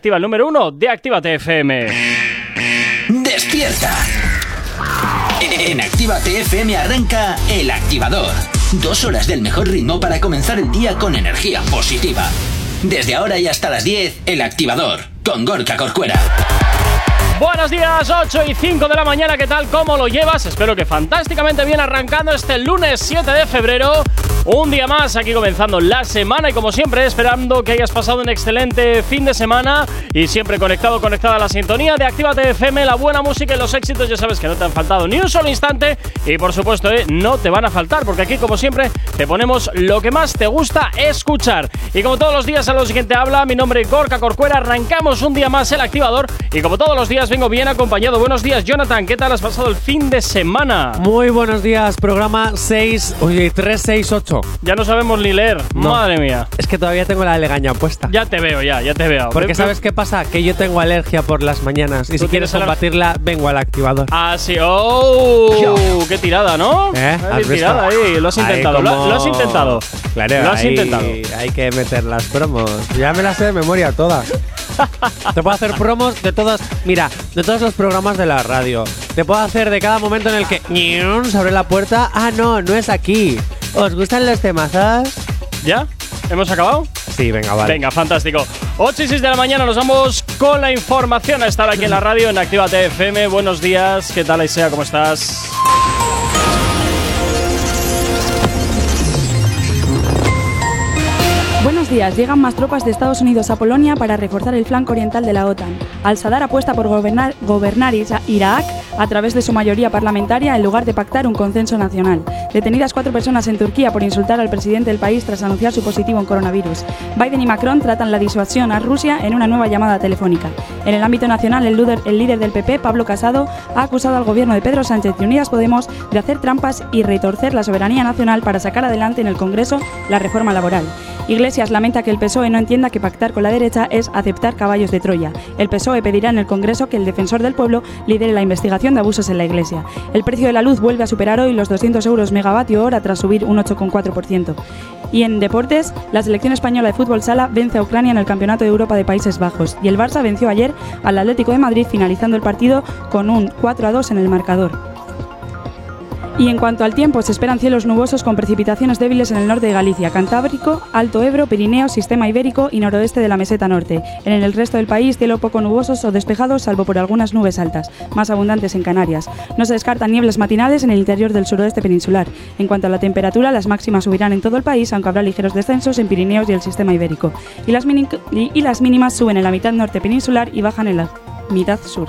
Activa el número uno de Actívate FM. ¡Despierta! En Actívate FM arranca El Activador. Dos horas del mejor ritmo para comenzar el día con energía positiva. Desde ahora y hasta las 10, El Activador, con Gorka Corcuera. Buenos días, 8 y 5 de la mañana, ¿qué tal? ¿Cómo lo llevas? Espero que fantásticamente bien arrancando este lunes 7 de febrero. Un día más aquí comenzando la semana y como siempre esperando que hayas pasado un excelente fin de semana y siempre conectado, conectada a la sintonía de Actívate FM, la buena música y los éxitos ya sabes que no te han faltado ni un solo instante y por supuesto eh, no te van a faltar porque aquí como siempre te ponemos lo que más te gusta escuchar. Y como todos los días a lo siguiente habla, mi nombre es Gorka Corcuera, arrancamos un día más el activador y como todos los días vengo bien acompañado. Buenos días Jonathan, ¿qué tal has pasado el fin de semana? Muy buenos días, programa 6, oye, 368. Ya no sabemos ni leer. No. Madre mía. Es que todavía tengo la legaña puesta. Ya te veo, ya, ya te veo. Porque ¿sabes qué pasa? Que yo tengo alergia por las mañanas. Y si ¿Tú quieres combatirla, vengo al activador. Ah, sí. ¡Oh! ¡Qué tirada, ¿no? ¿Eh? Tirada ahí. Lo has intentado. Lo, como- lo has intentado. Claro, Lo has ahí intentado. Hay que meter las promos. Ya me las sé de memoria todas. Te puedo hacer promos de todas. Mira, de todos los programas de la radio. Te puedo hacer de cada momento en el que. Se abre la puerta. Ah, no, no es aquí. ¿Os gustan los temazas? ¿Ya? ¿Hemos acabado? Sí, venga, vale. Venga, fantástico. 8 y 6 de la mañana nos vamos con la información a estar aquí en la radio en Actívate FM. Buenos días. ¿Qué tal, Aisea? ¿Cómo estás? Buenos días. Llegan más tropas de Estados Unidos a Polonia para reforzar el flanco oriental de la OTAN. Al-Sadar apuesta por gobernar, gobernar Irak a través de su mayoría parlamentaria en lugar de pactar un consenso nacional. Detenidas cuatro personas en Turquía por insultar al presidente del país tras anunciar su positivo en coronavirus. Biden y Macron tratan la disuasión a Rusia en una nueva llamada telefónica. En el ámbito nacional, el líder, el líder del PP, Pablo Casado, ha acusado al gobierno de Pedro Sánchez y Unidas Podemos de hacer trampas y retorcer la soberanía nacional para sacar adelante en el Congreso la reforma laboral. Iglesias lamenta que el PSOE no entienda que pactar con la derecha es aceptar caballos de Troya. El PSOE pedirá en el Congreso que el defensor del pueblo lidere la investigación de abusos en la Iglesia. El precio de la luz vuelve a superar hoy los 200 euros megavatio hora tras subir un 8,4%. Y en deportes, la selección española de fútbol sala vence a Ucrania en el Campeonato de Europa de Países Bajos y el Barça venció ayer al Atlético de Madrid finalizando el partido con un 4 a 2 en el marcador. Y en cuanto al tiempo, se esperan cielos nubosos con precipitaciones débiles en el norte de Galicia, Cantábrico, Alto Ebro, Pirineo, Sistema Ibérico y noroeste de la meseta norte. En el resto del país, cielo poco nubosos o despejados, salvo por algunas nubes altas, más abundantes en Canarias. No se descartan nieblas matinales en el interior del suroeste peninsular. En cuanto a la temperatura, las máximas subirán en todo el país, aunque habrá ligeros descensos en Pirineos y el Sistema Ibérico. Y las, mínimas suben en la mitad norte peninsular y bajan en la mitad sur.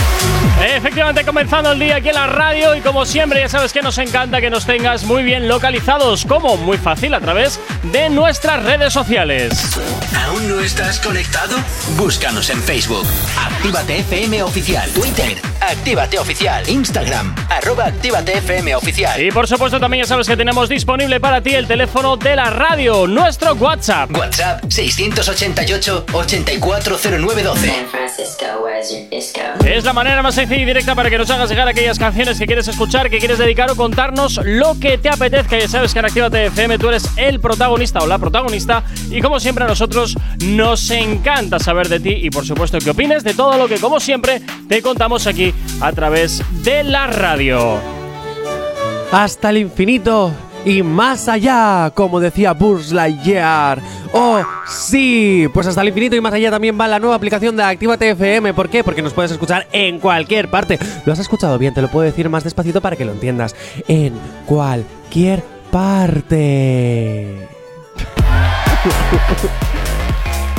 Efectivamente, comenzando el día aquí en la radio y como siempre ya sabes que nos encanta que nos tengas muy bien localizados. ¿Cómo? Muy fácil, a través de nuestras redes sociales. ¿Aún no estás conectado? Búscanos en Facebook. Actívate FM Oficial. Twitter. Actívate Oficial. Instagram. Arroba Actívate FM Oficial. Y por supuesto también ya sabes que tenemos disponible para ti el teléfono de la radio, nuestro WhatsApp. WhatsApp 688 840912. San Francisco, where's your disco? Es la manera más sencilla y directa para que nos hagas llegar aquellas canciones que quieres escuchar, que quieres dedicar o contarnos lo que te apetezca. Ya sabes que en Actívate FM tú eres el protagonista o la protagonista y como siempre a nosotros nos encanta saber de ti y por supuesto que opines de todo lo que como siempre te contamos aquí a través de la radio. Hasta el infinito y más allá, como decía Buzz Lightyear. ¡Oh, sí! Pues hasta el infinito y más allá también va la nueva aplicación de Actívate FM. ¿Por qué? Porque nos puedes escuchar en cualquier parte. ¿Lo has escuchado bien? Te lo puedo decir más despacito para que lo entiendas. En cualquier parte.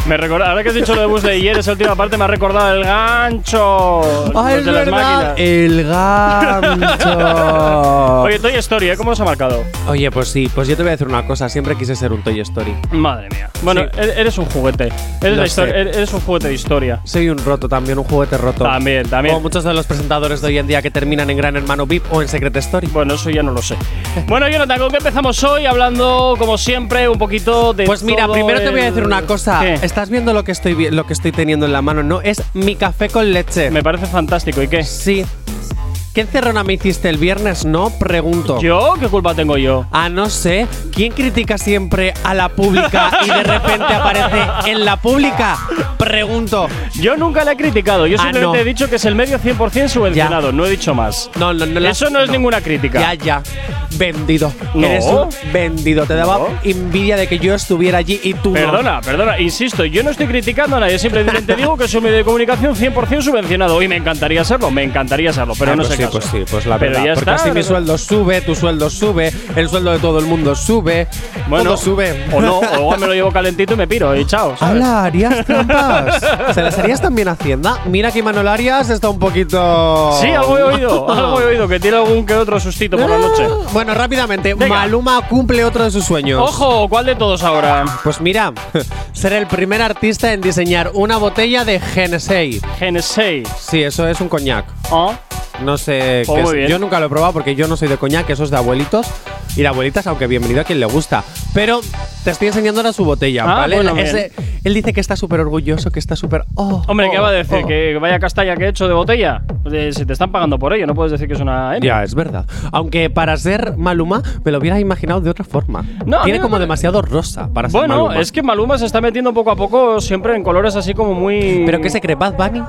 Me recuerda, ahora que has dicho lo de Buzz Lightyear, esa última parte me ha recordado el gancho. ¡Ah, es de las verdad! máquinas. ¡El gancho! Oye, Toy Story, ¿eh? ¿cómo nos ha marcado? Oye, pues sí, pues yo te voy a decir una cosa. Siempre quise ser un Toy Story. Madre mía. Bueno, Sí. e- eres un juguete. Eres, la sé. eres un juguete de historia. Soy un roto también, un juguete roto. También, también. Como muchos de los presentadores de hoy en día que terminan en Gran Hermano VIP o en Secret Story. Bueno, eso ya no lo sé. Bueno, Jonathan, ¿con qué empezamos hoy? Hablando, como siempre, un poquito de. Pues mira, todo primero te voy a decir una cosa. ¿Qué? Estás viendo lo que estoy lo que estoy teniendo en la mano, ¿no? Es mi café con leche. Me parece fantástico. ¿Y qué? Sí. ¿Qué encerrona me hiciste el viernes? No, pregunto. ¿Yo? ¿Qué culpa tengo yo? Ah, no sé. ¿Quién critica siempre a la pública y de repente aparece en la pública? Pregunto. Yo nunca le he criticado. Yo Ah, simplemente no. he dicho que es el medio 100% subvencionado. No he dicho más. No, no, no. la- Eso no es ninguna crítica. Ya, ya. Vendido. No. Eres un vendido. Te daba envidia de que yo estuviera allí y tú. Perdona, perdona, insisto, yo no estoy criticando a nadie, simplemente digo que es un medio de comunicación 100% subvencionado y me encantaría serlo, me encantaría serlo, pero Ah, no pues sé sí, pues sí, pues la Pero verdad. ya porque está, así mi ¿verdad? sueldo sube, tu sueldo sube, el sueldo de todo el mundo sube. Bueno, todo sube. O no, o igual me lo llevo calentito y me piro y chao. ¿sabes? ¡Hala! ¿Harías trampas? ¿Se las harías también a Hacienda? Mira que Manuel Arias está un poquito. Sí, algo he oído, algo he oído, que tiene algún que otro sustito por la noche. Ah, Bueno, rápidamente, Venga. Maluma cumple otro de sus sueños. Ojo, ¿cuál de todos ahora? Pues mira, ser el primer artista en diseñar una botella de Genesee. Genesee. Sí, eso es un coñac. ¿Ah? No sé Pues qué es. Yo nunca lo he probado porque yo no soy de coñac, eso es de abuelitos y de abuelitas, aunque bienvenido a quien le gusta. Pero te estoy enseñando ahora su botella, Ah, ¿vale? bueno, Ese- él dice que está súper orgulloso, que está súper. oh, Hombre, ¿qué oh, va a decir? oh. ¿Que vaya castalla que he hecho de botella? Si te están pagando por ello, no puedes decir que es una M. Ya, es verdad. Aunque para ser Maluma me lo hubiera imaginado de otra forma. No, Tiene me como pare- demasiado rosa para ser Bueno, Maluma. es que Maluma se está metiendo poco a poco siempre en colores así como muy. ¿Pero qué se cree? ¿Bad Bunny?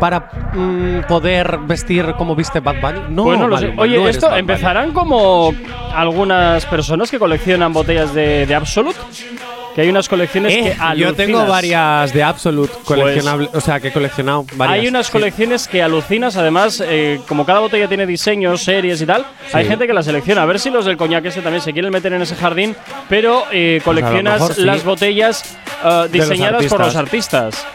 ¿Para mm, poder vestir como viste Bad Bunny? No, Pues no lo sé. Maluma, Oye, no esto empezarán como algunas personas que coleccionan botellas de, de Absolut. Que hay unas colecciones Eh, que yo alucinas. tengo varias de Absolute coleccionables, o sea, que he coleccionado varias. Hay unas Sí. colecciones que alucinas, además, eh, como cada botella tiene diseños, series y tal, hay gente que la selecciona. A ver si los del coñac ese también se quieren meter en ese jardín, pero eh, coleccionas mejor sí. las botellas eh, diseñadas por los artistas.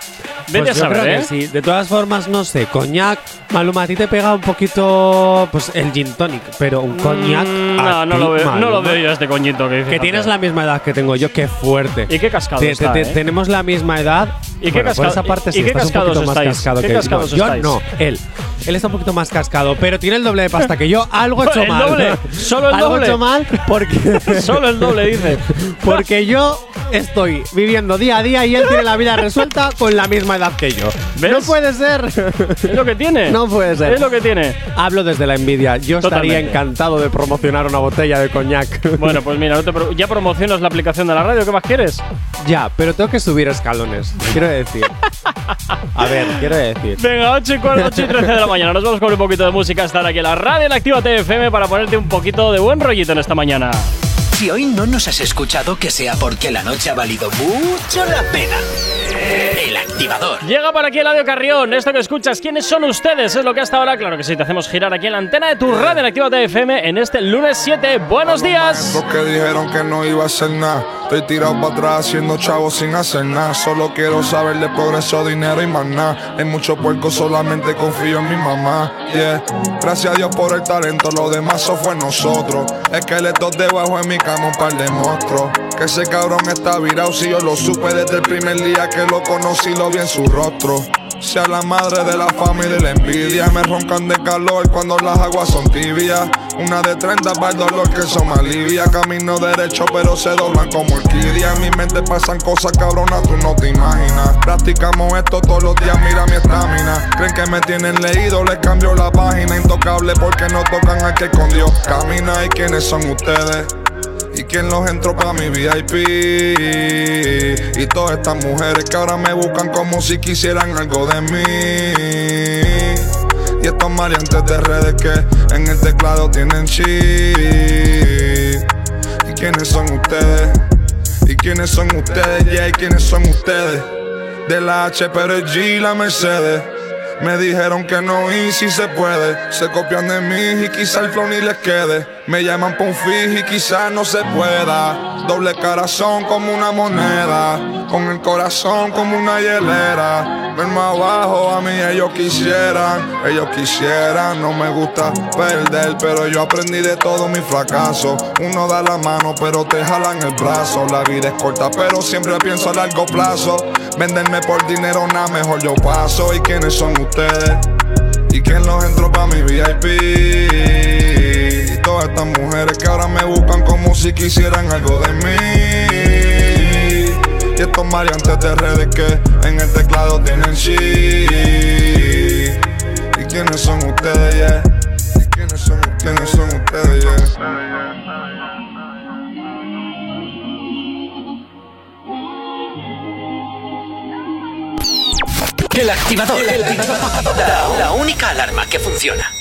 Vete Pues a yo saber, ¿eh? sí. De todas formas, no sé, coñac, Maluma, a ti te pega un poquito pues el gin tonic, pero un coñac. Mm, a no, no ti, lo veo, no lo veo yo este coñito que dice. Que tienes la misma edad que tengo yo, qué fuerte. ¿Y qué cascado Te- te- está, te- eh? Tenemos la misma edad. ¿Y qué Bueno, por cascado- esa parte y- sí, y qué estás un poquito más estáis? cascado ¿Qué que yo. cascados yo. estáis? no, él. Él está un poquito más cascado, pero tiene el doble de pasta que yo. Algo he hecho El mal. doble, solo el Algo doble. he hecho mal porque. Solo el doble, dice. Porque yo estoy viviendo día a día y él tiene la vida resuelta con la misma edad que yo. ¿Ves? No puede ser. Es lo que tiene. No puede ser. Es lo que tiene. Hablo desde la envidia. Yo estaría Totalmente. encantado de promocionar una botella de coñac. Bueno, pues mira, no te pro- ya promocionas la aplicación de la radio, ¿qué más quieres? ya, pero tengo que subir escalones. Quiero decir. A ver, quiero decir. Venga, 8 y, cuarto, 8 y 13 de la mañana. Nos vamos con un poquito de música. Estar aquí en la radio en Activa TFM para ponerte un poquito de buen rollito en esta mañana. Si hoy no nos has escuchado, que sea porque la noche ha valido mucho la pena. El activador. Llega para aquí Eladio Carrión. Esto que escuchas, ¿quiénes son ustedes? Es lo que hasta ahora, claro que sí, te hacemos girar aquí en la antena de tu radio en Activa TFM en este lunes 7. Buenos días. Que dijeron que no iba a nada. Estoy tirado para atrás haciendo chavos sin hacer nada. Solo quiero saber de progreso, dinero y más nada. Hay mucho puerco, solamente confío en mi mamá. Yeah. Gracias a Dios por el talento, lo demás eso fue nosotros. Esqueletos debajo en mi cama, un par de monstruos. Que ese cabrón está virado, si yo lo supe desde el primer día que lo conocí, lo vi en su rostro. Sea la madre de la fama y la envidia. Me roncan de calor cuando las aguas son tibias. Una de 30 para el dolor que eso me alivia. Camino derecho, pero se doblan como orquídea. En mi mente pasan cosas cabronas, tú no te imaginas. Practicamos esto todos los días, mira mi estamina. Creen que me tienen leído, les cambio la página. Intocable porque no tocan al que con Dios camina. ¿Y quiénes son ustedes? ¿Y quién los entró pa' mi VIP? Y todas estas mujeres que ahora me buscan como si quisieran algo de mí. Y estos maleantes de redes que en el teclado tienen chip. ¿Y quiénes son ustedes? ¿Y quiénes son ustedes? Yeah, ¿y quiénes son ustedes? De la H, pero es G la Mercedes. Me dijeron que no y si se puede. Se copian de mí y quizá el flow ni les quede. Me llaman pa' y quizás no se pueda. Doble corazón como una moneda. Con el corazón como una hielera. Ver más abajo a mí ellos quisieran. Ellos quisieran. No me gusta perder, pero yo aprendí de todo mi fracaso. Uno da la mano, pero te jalan el brazo. La vida es corta, pero siempre pienso a largo plazo. Venderme por dinero, nada mejor yo paso. ¿Y quiénes son ustedes? ¿Y quién los entró pa' mi VIP? Estas mujeres que ahora me buscan como si quisieran algo de mí. Y estos mariantes de redes que en el teclado tienen sí. ¿Y quiénes son ustedes, yeah? ¿Y quiénes son, quiénes son ustedes, yeah? El activador. La, la única alarma que funciona.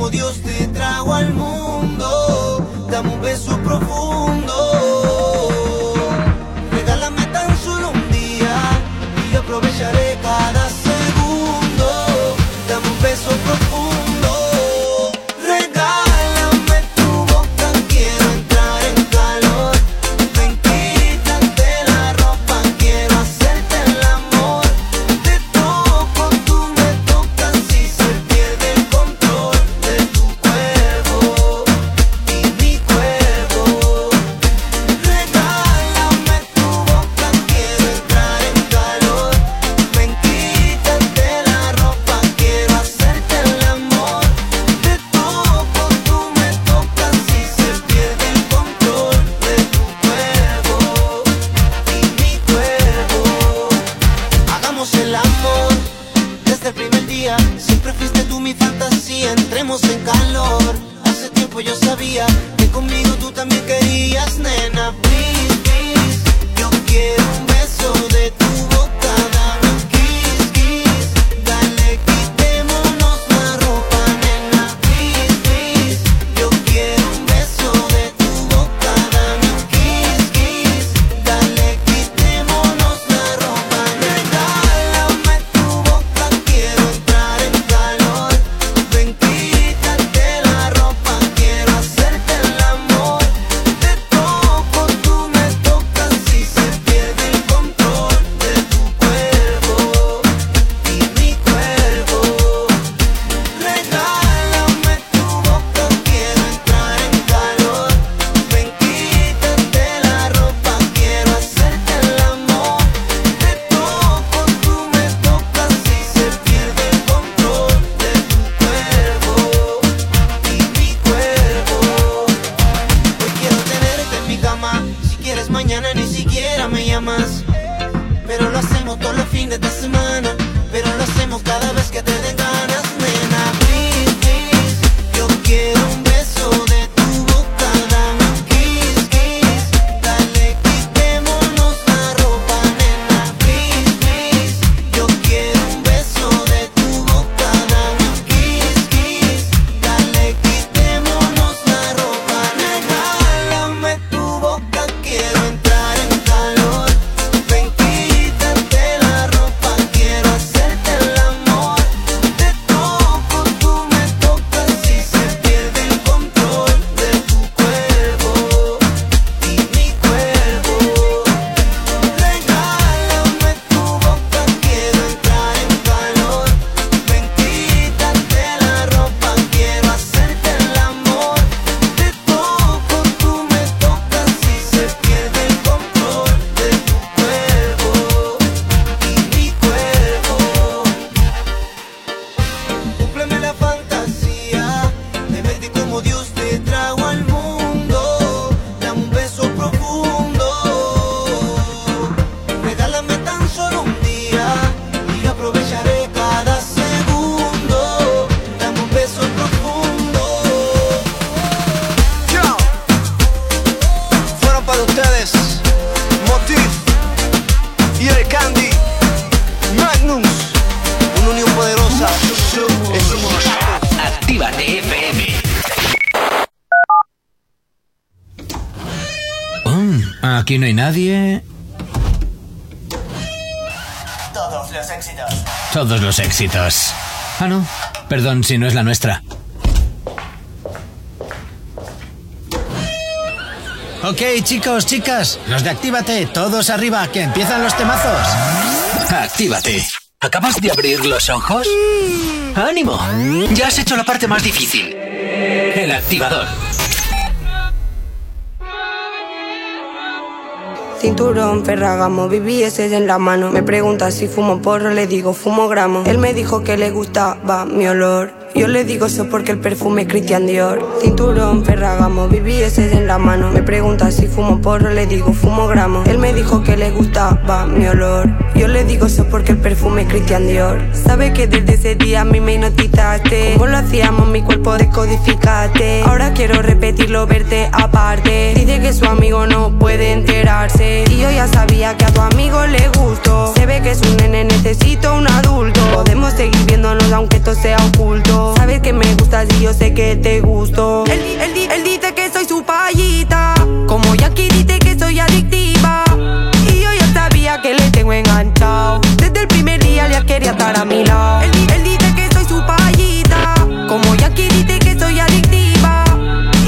Como Dios te trajo al mundo. Dame un beso profundo. Aquí no hay nadie. Todos los éxitos. Todos los éxitos. Ah, no. Perdón si no es la nuestra. Ok, chicos, chicas, los de Actívate, todos arriba, que empiezan los temazos. Actívate. ¿Acabas de abrir los ojos? ¡Ánimo! Ya has hecho la parte más difícil. El activador. Cinturón, Ferragamo, BBS en la mano. Me pregunta si fumo porro, le digo fumo gramo. Él me dijo que le gustaba mi olor. Yo le digo eso porque el perfume es Christian Dior. Cinturón, Ferragamo, BBS en la mano. Me pregunta si fumo porro, le digo fumo gramo. Él me dijo que le gustaba mi olor. Yo le digo eso porque el perfume es Christian Dior. Sabe que desde ese día a mí me hipnotizaste. Como lo hacíamos, mi cuerpo descodificaste. Ahora quiero repetirlo, verte aparte. Dice que su amigo no puede enterarse. Y yo ya sabía que a tu amigo le gustó. Se ve que es un nene, necesito un adulto. Podemos seguir viéndonos aunque esto sea oculto. Sabes que me gustas y yo sé que te gusto. Él, él él dice que soy su payita. Como Jackie dice que soy adictiva. Ya que enganchado. Desde el primer día ya quería estar a mi lado. Él, di- él dice que soy su payita. Como Jackie dice que soy adictiva.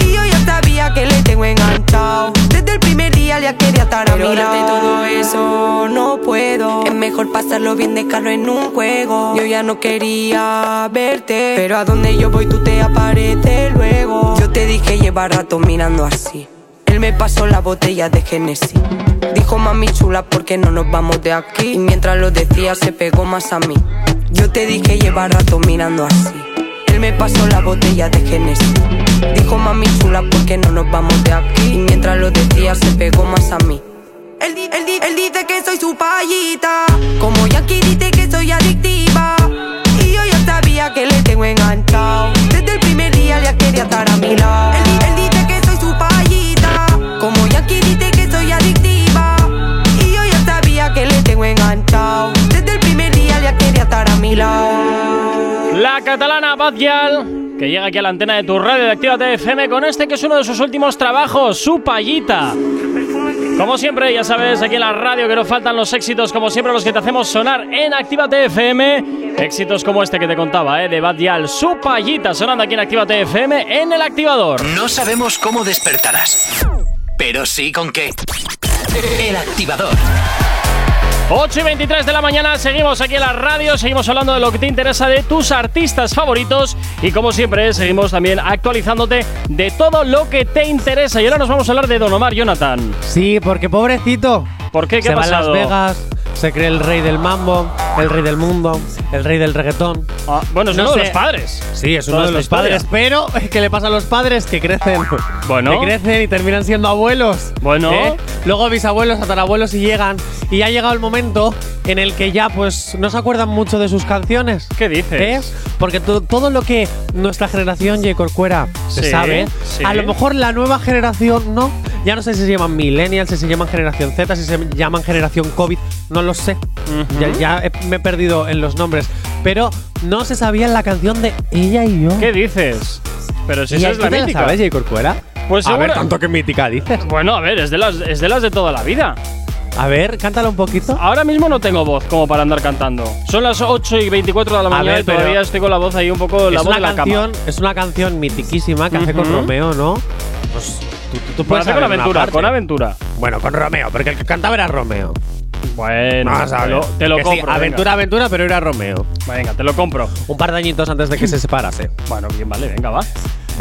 Y yo ya sabía que le tengo enganchado. Desde el primer día ya quería estar a mi lado. de todo eso no puedo. Es mejor pasarlo bien, dejarlo en un juego. Yo ya no quería verte. Pero a donde yo voy tú te apareces luego. Yo te dije lleva rato mirando así. Él me pasó la botella de Genesis. Dijo mami chula, ¿por qué no nos vamos de aquí? Y mientras lo decía, se pegó más a mí. Yo te dije lleva rato mirando así. Él me pasó la botella de Genesis. Dijo mami chula, ¿por qué no nos vamos de aquí? Y mientras lo decía, se pegó más a mí. Él, él él dice que soy su payita. Como Jackie dice que soy adictiva. Y yo ya sabía que le tengo enganchado. Desde el primer día ya quería estar a mi lado. Él, lado. La catalana Badial, que llega aquí a la antena de tu radio de Actívate FM con este que es uno de sus últimos trabajos, su payita. Como siempre, ya sabes, aquí en la radio que no faltan los éxitos, como siempre, los que te hacemos sonar en Actívate FM. Éxitos como este que te contaba, ¿eh? de Badial, su payita, sonando aquí en Actívate FM en el activador. No sabemos cómo despertarás, pero sí con qué. El activador. 8 y 23 de la mañana, seguimos aquí en la radio, seguimos hablando de lo que te interesa de tus artistas favoritos y como siempre seguimos también actualizándote de todo lo que te interesa. Y ahora nos vamos a hablar de Don Omar Jonathan. Sí, porque pobrecito. ¿Por qué? ¿Qué se ha va a Las? Vegas, se cree el rey del mambo, el rey del mundo, el rey del reggaetón. Ah, bueno, es No uno de sé. los padres. Sí, es uno de esta los padres, pero ¿qué le pasa a los padres? Que crecen. Bueno. Que crecen y terminan siendo abuelos. Bueno. ¿Eh? Luego bisabuelos, tatarabuelos y llegan. Y ha llegado el momento en el que ya pues no se acuerdan mucho de sus canciones. ¿Qué dices? ¿Eh? Porque to- todo lo que nuestra generación J. Corcuera se Sí, sabe, sí. a lo mejor la nueva generación no. Ya no sé si se llaman millennials, si se llaman generación Z, si se llaman generación COVID, no lo sé. Ya, ya he- me he perdido en los nombres. Pero no se sabía la canción de ella y yo. ¿Qué dices? Pero si ¿Y esa es la te mítica. sabes, J. Corcuera? Pues a ver, tanto que mítica dices. Bueno, a ver, es de las, es de las de toda la vida. A ver, cántala un poquito. Ahora mismo no tengo voz como para andar cantando. Son las 8 y 24 de la A mañana ver, y todavía estoy con la voz ahí un poco la es, voz una de la canción, cama. es una canción mitiquísima que hace con. Romeo, ¿no? Pues tú, tú- tú puedes hace con aventura, con aventura. Bueno, con Romeo, porque el que cantaba era Romeo. Bueno, te lo, te lo Que sí, compro. aventura, aventura, pero era Romeo. Venga. venga, te lo compro. Un par de añitos antes de que se separase. Bueno, bien, vale, venga, va.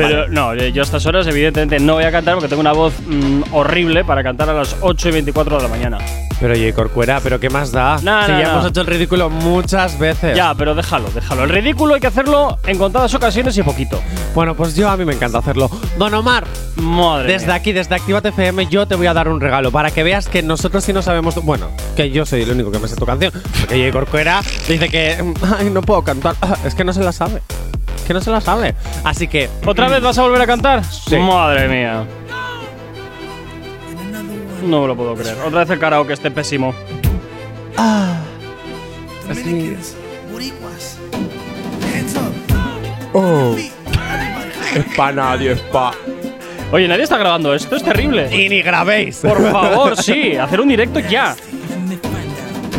Pero no, yo a estas horas evidentemente no voy a cantar porque tengo una voz mm, horrible para cantar a las 8 y 24 de la mañana. Pero J. Corcuera, ¿pero qué más da? No, si no, ya no. hemos hecho el ridículo muchas veces. Ya, pero déjalo, déjalo. El ridículo hay que hacerlo en contadas ocasiones y poquito. Bueno, pues yo a mí me encanta hacerlo. Don Omar, Madre desde mía. aquí, desde Actívate FM, yo te voy a dar un regalo para que veas que nosotros sí no sabemos. Bueno, que yo soy el único que me sé tu canción. Porque. Corcuera dice que. Ay, no puedo cantar. Es que no se la sabe. Que no se la sabe. Así que. ¿Otra vez vas a volver a cantar? Sí. Madre mía. No me lo puedo creer. Otra vez el karaoke este pésimo. Ah. Así. Oh. Es pa' nadie, es pa'. Oye, nadie está grabando esto, es terrible. Y ni grabéis. Por favor, sí, hacer un directo ya.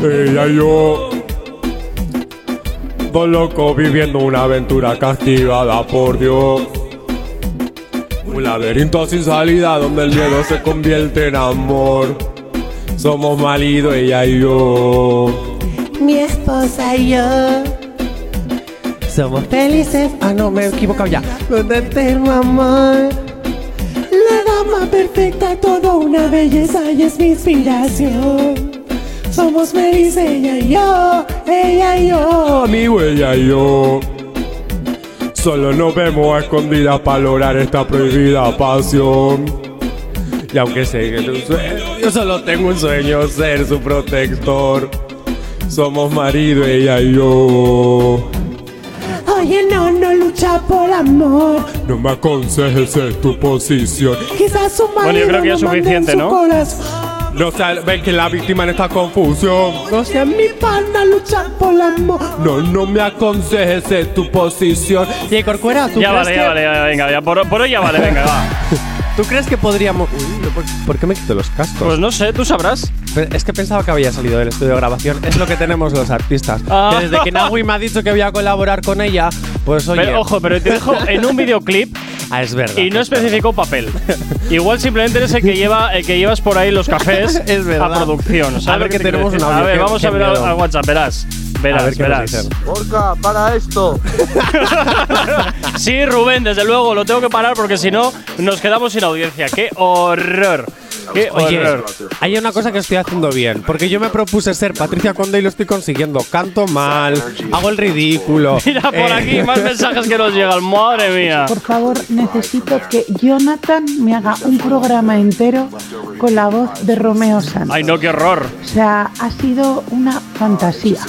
Ella yo. Dos locos viviendo una aventura castigada por Dios. Un laberinto sin salida donde el miedo se convierte en amor. Somos marido, ella y yo. Mi esposa y yo somos felices. Ah, no, me he equivocado ya. Donde eterno amor. La dama perfecta, toda una belleza y es mi inspiración. Somos felices, ella y yo, ella y yo. Amigo, ella y yo. Solo nos vemos a escondidas para lograr esta prohibida pasión. Y aunque sé que un sueño, yo solo tengo un sueño, ser su protector. Somos marido, ella y yo. Oye, no, no lucha por amor. No me aconsejes es tu posición. Quizás su marido Bueno, yo creo que es suficiente, su ¿no? corazón. No sé, ven que la víctima en esta confusión. No sea mi pana luchar por amor. No, no me aconsejes es tu posición. Y Corcuera, ¿tú Ya crees vale, que ya vale, ya, venga, ya por, por hoy ya vale, venga, va. ¿Tú crees que podríamos Uy, ¿por, por qué me quito los cascos? Pues no sé, tú sabrás. Es que pensaba que había salido del estudio de grabación. Es lo que tenemos los artistas. Ah. Que desde que Nagui me ha dicho que voy a colaborar con ella, pues oye. Pero, ojo, pero te dejo en un videoclip Ah, es verdad. y no especificó papel. Igual simplemente eres el que lleva el que llevas por ahí los cafés Es a producción. ¿sabes A ver que tenemos decir? un audio, A ver, vamos a ver al WhatsApp, verás. Verás, A ver qué nos verás. dicen. Porca, para esto. Sí, Rubén, desde luego, lo tengo que parar porque si no nos quedamos sin audiencia. ¡Qué horror! ¡Qué Oye, hay una cosa que estoy haciendo bien, porque yo me propuse ser Patricia Conde y lo estoy consiguiendo. Canto mal, hago el ridículo. Mira por Eh, aquí más mensajes que nos llegan. Madre mía. Por favor, necesito que Jonathan me haga un programa entero con la voz de Romeo Santos. Ay, no, qué horror. O sea, ha sido una fantasía.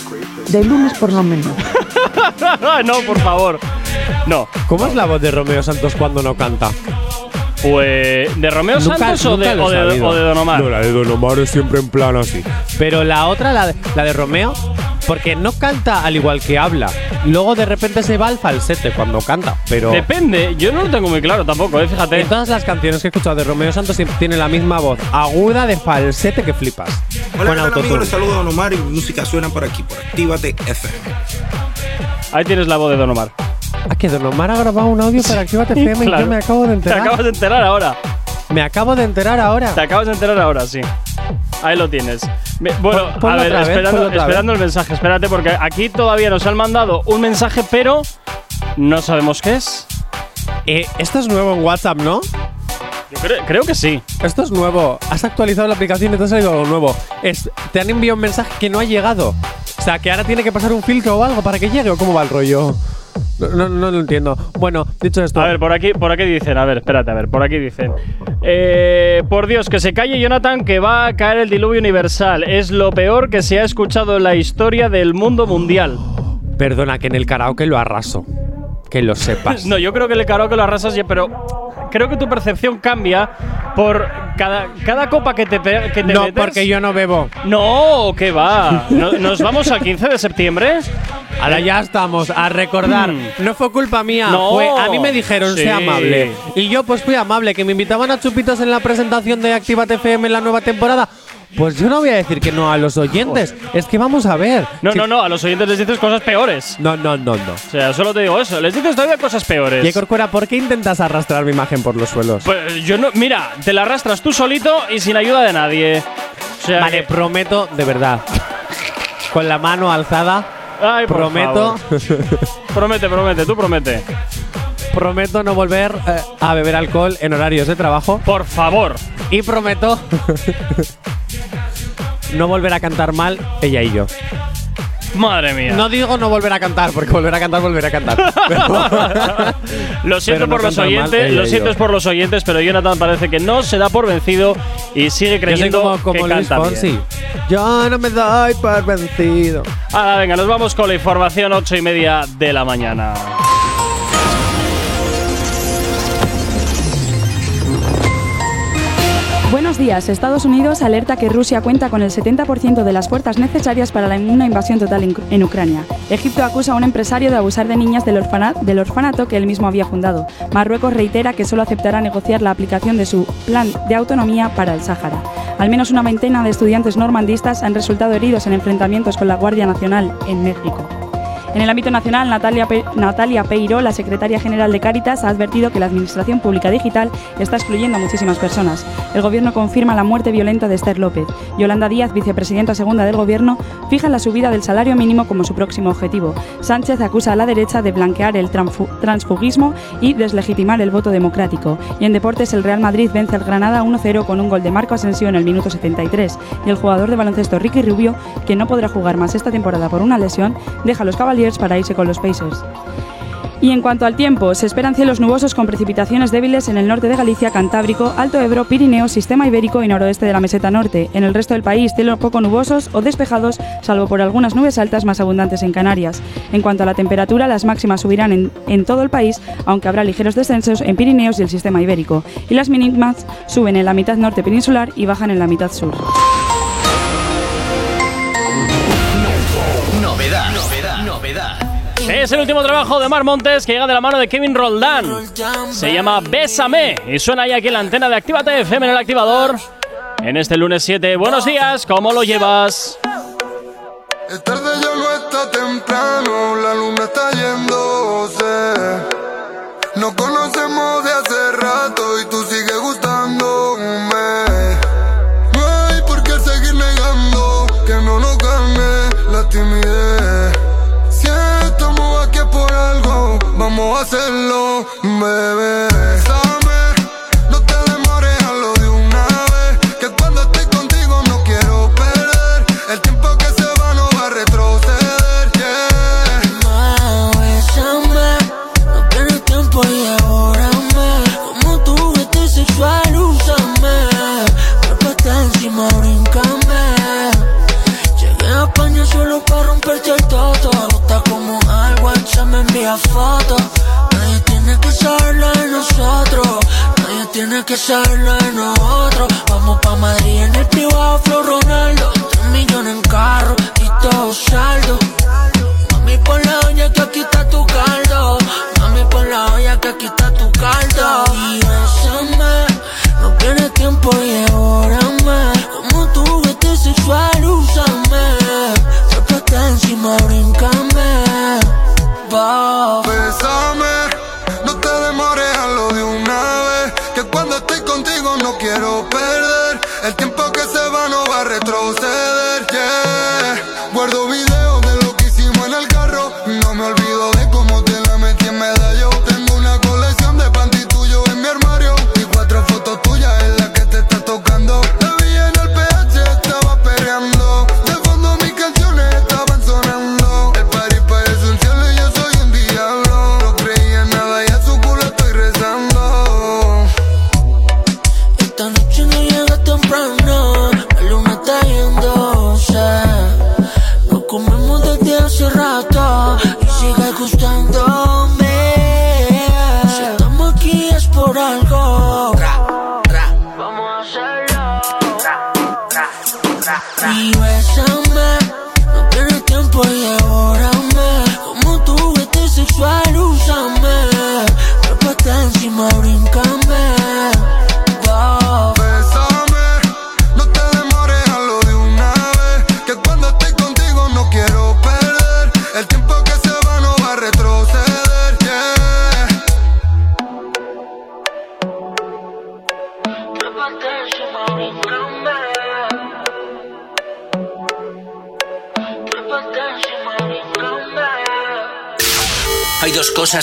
De lunes por lo menos. no, por favor. No. ¿Cómo es la voz de Romeo Santos cuando no canta? Pues, ¿de Romeo Nunca- Santos o de, o, he de, sabido. o de Don Omar? No, la de Don Omar es siempre en plan así. Pero la otra, la de, la de Romeo, porque no canta al igual que habla. Luego de repente se va al falsete cuando canta. Pero Depende, yo no lo tengo muy claro tampoco, eh, fíjate. en todas las canciones que he escuchado de Romeo Santos siempre tiene la misma voz aguda de falsete que flipas. Hola, con ¿qué tal, amigos? Les saludo Don Omar y música suena por aquí, por Actívate FM. Ahí tienes la voz de Don Omar. Ah, que Don Omar ha grabado un audio para Actívate FM y Claro. yo me acabo de Te enterar. acabas de enterar ahora. Me acabo de enterar ahora. Te acabas de enterar ahora, sí. Ahí lo tienes. Bueno, Pon- a ver, vez, esperando, el mensaje, espérate, porque aquí todavía nos han mandado un mensaje, pero no sabemos qué es. Eh, esto es nuevo en WhatsApp, ¿no? Yo creo, creo que sí. Esto es nuevo. Has actualizado la aplicación y te ha salido algo nuevo. Es, te han enviado un mensaje que no ha llegado. O sea, que ahora tiene que pasar un filtro o algo para que llegue o cómo va el rollo. No, no, no lo entiendo. Bueno, dicho esto. A ver, por aquí, por aquí dicen, a ver, espérate, a ver, por aquí dicen. Eh, por Dios, que se calle Jonathan, que va a caer el diluvio universal. Es lo peor que se ha escuchado en la historia del mundo mundial. Perdona, que en el karaoke lo arraso. Que lo sepas. No, yo creo que el karaoke lo arrasas pero creo que tu percepción cambia por cada, cada copa que te, pe- que te no, metes. porque yo no bebo. No, ¿qué va? ¿No- ¿Nos vamos al 15 de septiembre? Ahora ya estamos a recordar. Mm. No fue culpa mía. No. Fue, a mí me dijeron, Sí. sea amable. Y yo, pues fui amable. Que me invitaban a chupitos en la presentación de Actívate FM en la nueva temporada. Pues yo no voy a decir que no a los oyentes. Es que vamos a ver. No, Si- no, no, a los oyentes les dices cosas peores. No, no, no, no. O sea, solo te digo eso, les dices todavía cosas peores. Y Corcuera, ¿por qué intentas arrastrar mi imagen por los suelos? Pues yo no. Mira, te la arrastras tú solito y sin ayuda de nadie. O sea, Vale, que- prometo, de verdad. Con la mano alzada, Ay, por prometo, favor. Promete, promete, tú promete. prometo no volver eh, a beber alcohol en horarios de trabajo. Por favor. Y prometo no volver a cantar mal ella y yo. Madre mía. No digo no volver a cantar, porque volver a cantar, volver a cantar. Pero- Lo siento no por los mal, oyentes, lo siento es por los oyentes, pero Jonathan parece que no se da por vencido y sigue creyendo como, como que Luis canta Fonsi. bien. Yo no me doy por vencido. Ahora venga, nos vamos con la información ocho y media de la mañana. Buenos días. Estados Unidos alerta que Rusia cuenta con el 70% de las fuerzas necesarias para una invasión total en, Ucrania. Egipto acusa a un empresario de abusar de niñas del, del orfanato que él mismo había fundado. Marruecos reitera que solo aceptará negociar la aplicación de su plan de autonomía para el Sáhara. Al menos una veintena de estudiantes normandistas han resultado heridos en enfrentamientos con la Guardia Nacional en México. En el ámbito nacional, Natalia, Pe- Natalia Peiro, la secretaria general de Cáritas, ha advertido que la Administración Pública Digital está excluyendo a muchísimas personas. El Gobierno confirma la muerte violenta de Esther López. Yolanda Díaz, vicepresidenta segunda del Gobierno, fija la subida del salario mínimo como su próximo objetivo. Sánchez acusa a la derecha de blanquear el transfu- transfugismo y deslegitimar el voto democrático. Y en deportes, el Real Madrid vence al Granada 1-0 con un gol de Marco Asensio en el minuto 73. Y el jugador de baloncesto Ricky Rubio, que no podrá jugar más esta temporada por una lesión, deja a los Para irse con los Pacers. Y en cuanto al tiempo, se esperan cielos nubosos con precipitaciones débiles en el norte de Galicia, Cantábrico, Alto Ebro, Pirineo, Sistema Ibérico y noroeste de la meseta norte. En el resto del país, cielos poco nubosos o despejados, salvo por algunas nubes altas más abundantes en Canarias. En cuanto a la temperatura, las máximas subirán en todo el país, aunque habrá ligeros descensos en Pirineos y el Sistema Ibérico. Y las mínimas suben en la mitad norte peninsular y bajan en la mitad sur. Es el último trabajo de Mar Montes que llega de la mano de Kevin Roldán. Se llama Bésame y suena ahí aquí en la antena de Actívate FM en el activador. En este lunes 7. Buenos días, ¿cómo lo llevas? Es tarde no está temprano, la está conocemos hacerlo, bebé. Bésame, no te demores, hazlo de una vez. Que cuando estoy contigo no quiero perder. El tiempo que se va no va a retroceder, yeah. Bésame, no pierdas tiempo y devórame Como tu vete sexual, úsame Trépate encima, brincame Llegué a España solo para romperte el toto Gusta como algo, se me envía fotos Nadie tiene que saberlo de nosotros Vamos pa' Madrid en el privado, Flow Ronaldo Tres millones en carro y todo saldo Mami, pon la olla que aquí está tu caldo. Mami, pon la olla que aquí está tu caldo. Y bésame, no pierdas tiempo y devórame. Como tu vete sexual, úsame. Trépate encima, brincame. Bésame, no te demores, hazlo de una vez. Que cuando estoy contigo no quiero perder. El tiempo que se va no va a retroceder, yeah.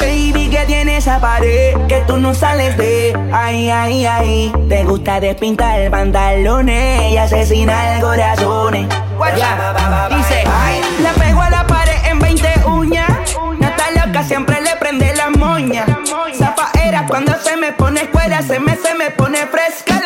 Baby, que tiene esa pared que tú no sales de Ay, ay, ay Te gusta despintar pantalones y asesinar corazones. Ya, dice Ay, la pego a la pared en 20 uñas. Blanca siempre le prende la moña. Zafaera cuando se me pone fuera, se me, se me pone fresca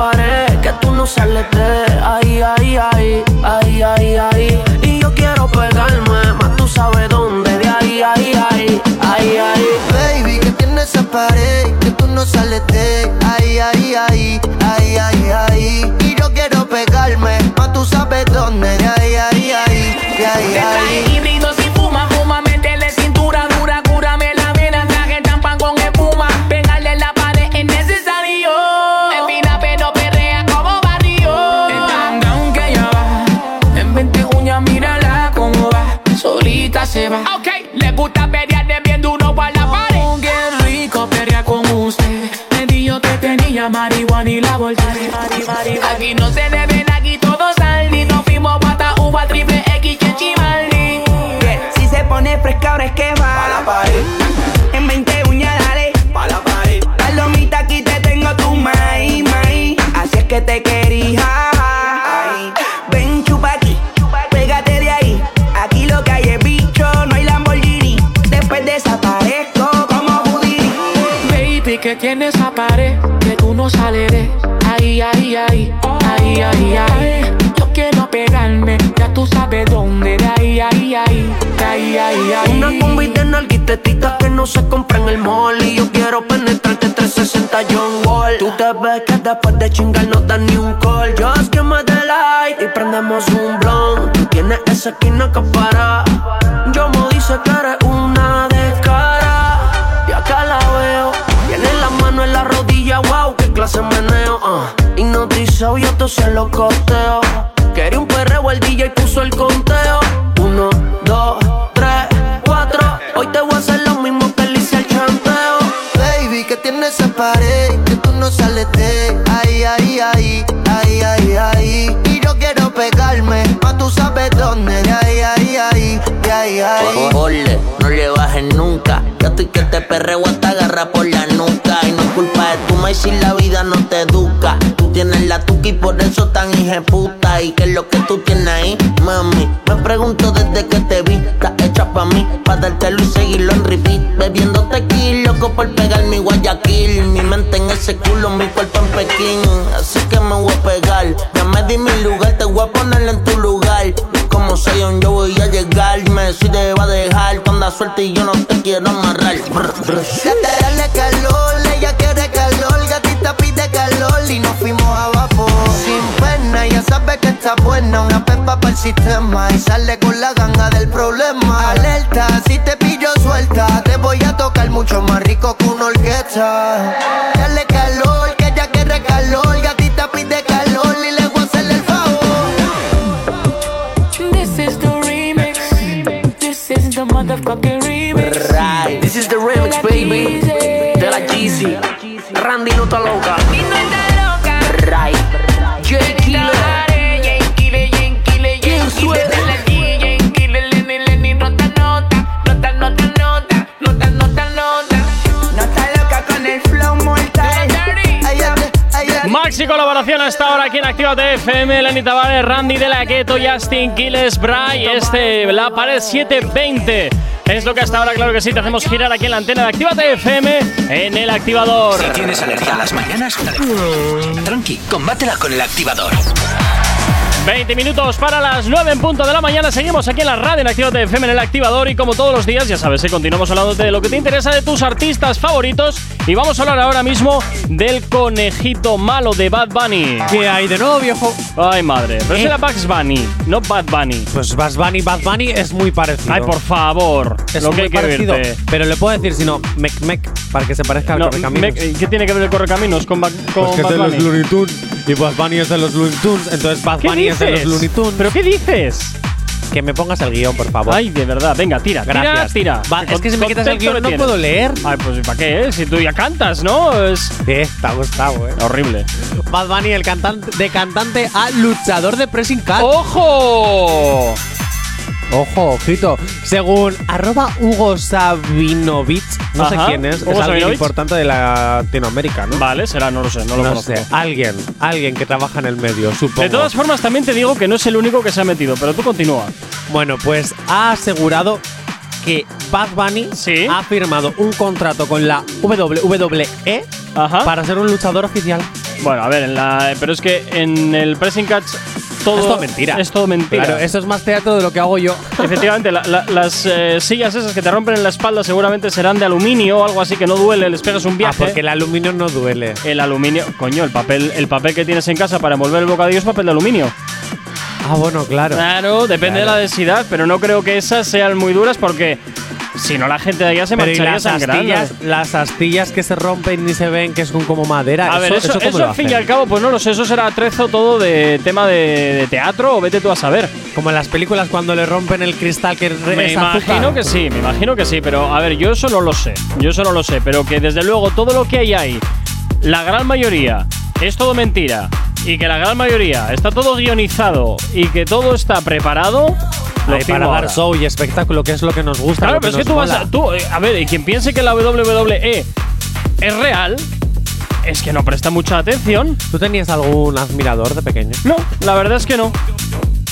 pared que tú no sales de ahí, ahí, ahí, ahí, ahí, ahí. Y yo quiero pegarme, más tú sabes dónde, de ahí, ahí, ahí, ahí, ahí. Baby, que tiene esa pared que tú no sales de ahí, ahí, ahí, ahí, ahí, ahí. Y yo quiero pegarme, más tú sabes dónde, de ahí, ahí, ahí, de ahí, ahí. Gusta pelear de bien duro para la pared. Oh, qué rico pelear con usted, me dijo que tenía marihuana y la volteé. Aquí no se deben, aquí todos salen, nos fuimos pata uva triple X y chimaldi. Si se pone fresca ahora es que va. Pa la pared. En 20 uñas dale. Pa la pared. Palomita aquí te tengo tu maíz, maíz. Así es que te quería. Que tienes esa pared que tú no sales de ahí, ahí, ahí, ahí, ahí, ahí. Yo quiero pegarme, ya tú sabes dónde, de ahí, ahí, ahí, de ahí, ahí, ahí. Una combi de nalguitetitas que no se compra en el mall. Y yo quiero penetrarte 360 John Wall. Tú te ves que después de chingar no das ni un call. Just give me the light y prendemos un blunt Tú tienes esa esquina que para. Yo me dice que eres una en la rodilla, wow, qué clase meneo uh. Hipnotizado, yo te se lo costeo Quería un perreo, el DJ puso el conteo Uno, dos, tres, cuatro Hoy te voy a hacer lo mismo que le hice al chanteo Baby, que tiene esa pared que tú no sales de ahí, ahí, ahí, ahí, ahí, ahí. Y yo quiero pegarme, más tú sabes dónde, ahí, ahí. Ole, no le bajes nunca. Yo estoy que te perreo hasta agarra por la nuca. Y no es culpa de tu maíz si la vida no te educa. Tú tienes la tuca y por eso tan puta. Y que lo que tú tienes ahí, mami. Me pregunto desde que te vi, estás hecha pa' mí. Pa' dártelo y seguirlo en repeat. Bebiendo tequila, loco por pegar mi Guayaquil. Mi mente en ese culo, mi cuerpo en Pekín. Así que me voy a pegar. Ya me di mi lugar, te voy a poner en tu lugar. Como un yo voy a llegar. Me si te va a dejar cuando da suerte y yo no te quiero amarrar. Brr. Gata, dale calor, ella quiere calor, gatita pide calor y nos fuimos a vapor. Sin pena, ya sabe que está buena, una pepa para el sistema y sale con la ganga del problema. Alerta, si te pillo suelta, te voy a tocar mucho más rico que una orquesta. Motherfucking remix. Right. This is the remix, baby. De la Jeezy. Randy no está loca. Maxi colaboración hasta ahora aquí en Actívate FM, Lenny Tavares, Randy de la Keto, Justin Quiles, Bray, este, la pared 720. Es lo que hasta ahora, claro que sí, te hacemos girar aquí en la antena de Actívate FM en el activador. Si tienes alergia a las mañanas, tranqui, combátela con el activador. 20 minutos para las 9 en punto de la mañana. Seguimos aquí en la radio en Actívate FM en el activador. Y como todos los días, ya sabes, eh, continuamos hablando de lo que te interesa de tus artistas favoritos. Y vamos a hablar ahora mismo del conejito malo de Bad Bunny. ¿Qué hay de nuevo, viejo? Ay, madre. Pero ¿Eh? será Bugs Bunny, no Bad Bunny. Pues Bad Bunny, Bad Bunny es muy parecido. Ay, por favor. Es lo que muy hay que parecido. verte. Pero le puedo decir, si no, mec, mec, para que se parezca al No, correcaminos. me- ¿Qué tiene que ver el correcaminos con, Ba- con Pues que es de los Bunny? Looney Tunes y Bad Bunny es de los Looney Tunes, entonces Bad ¿Qué Bunny los? Looney Tunes. ¿Pero qué dices? Que me pongas el guion, por favor. Ay, de verdad, venga, tira, Gracias. tira, tira. Va, es que si me quitas el guion no tienes. puedo leer. Ay, pues ¿para qué? Si tú ya cantas, ¿no? Es Eh, gustado, eh. horrible. Bad Bunny, el cantante, de cantante a luchador de pressing cat. ¡Ojo! Ojo, ojito. Según arroba Hugo Sabinovich, no Ajá, sé quién es, Hugo es alguien Sabinovich. importante de Latinoamérica, ¿no? Vale, será, no lo sé, no lo No conozco. sé, alguien, alguien que trabaja en el medio, supongo. De todas formas, también te digo que no es el único que se ha metido, pero tú continúa. Bueno, pues ha asegurado que Bad Bunny ha firmado un contrato con la WWE para ser un luchador oficial. Bueno, a ver, en la, pero es que en el pressing catch todo es todo mentira. Es todo mentira. Claro, eso es más teatro de lo que hago yo. Efectivamente, la- la- las eh, sillas esas que te rompen en la espalda seguramente serán de aluminio o algo así que no duele, les pegas un Ah, viaje. porque el aluminio no duele. El aluminio, coño, el papel, el papel que tienes en casa para envolver el bocadillo es papel de aluminio. Ah, bueno, claro. Claro, depende Claro. de la densidad, pero no creo que esas sean muy duras porque si no la gente de allá se Pero marcharía las sangrando. astillas, las astillas que se rompen y se ven que son como madera. A ver, eso, ¿cómo eso lo al fin y al cabo, pues no lo sé, eso será trezo todo de tema de, de teatro o vete tú a saber. Como en las películas cuando le rompen el cristal que Me es imagino que sí, me imagino que sí, pero a ver, yo eso no lo sé. Yo eso no lo sé, pero que desde luego todo lo que hay ahí, la gran mayoría, es todo mentira. Y que la gran mayoría está todo guionizado y que todo está preparado. Lo Ahí para dar show y espectáculo, que es lo que nos gusta. Claro, pero es que tú vas mola. a. Tú, eh, a ver, y quien piense que la WWE es real, es que no presta mucha atención. ¿Tú tenías algún admirador de pequeño? No, la verdad es que no.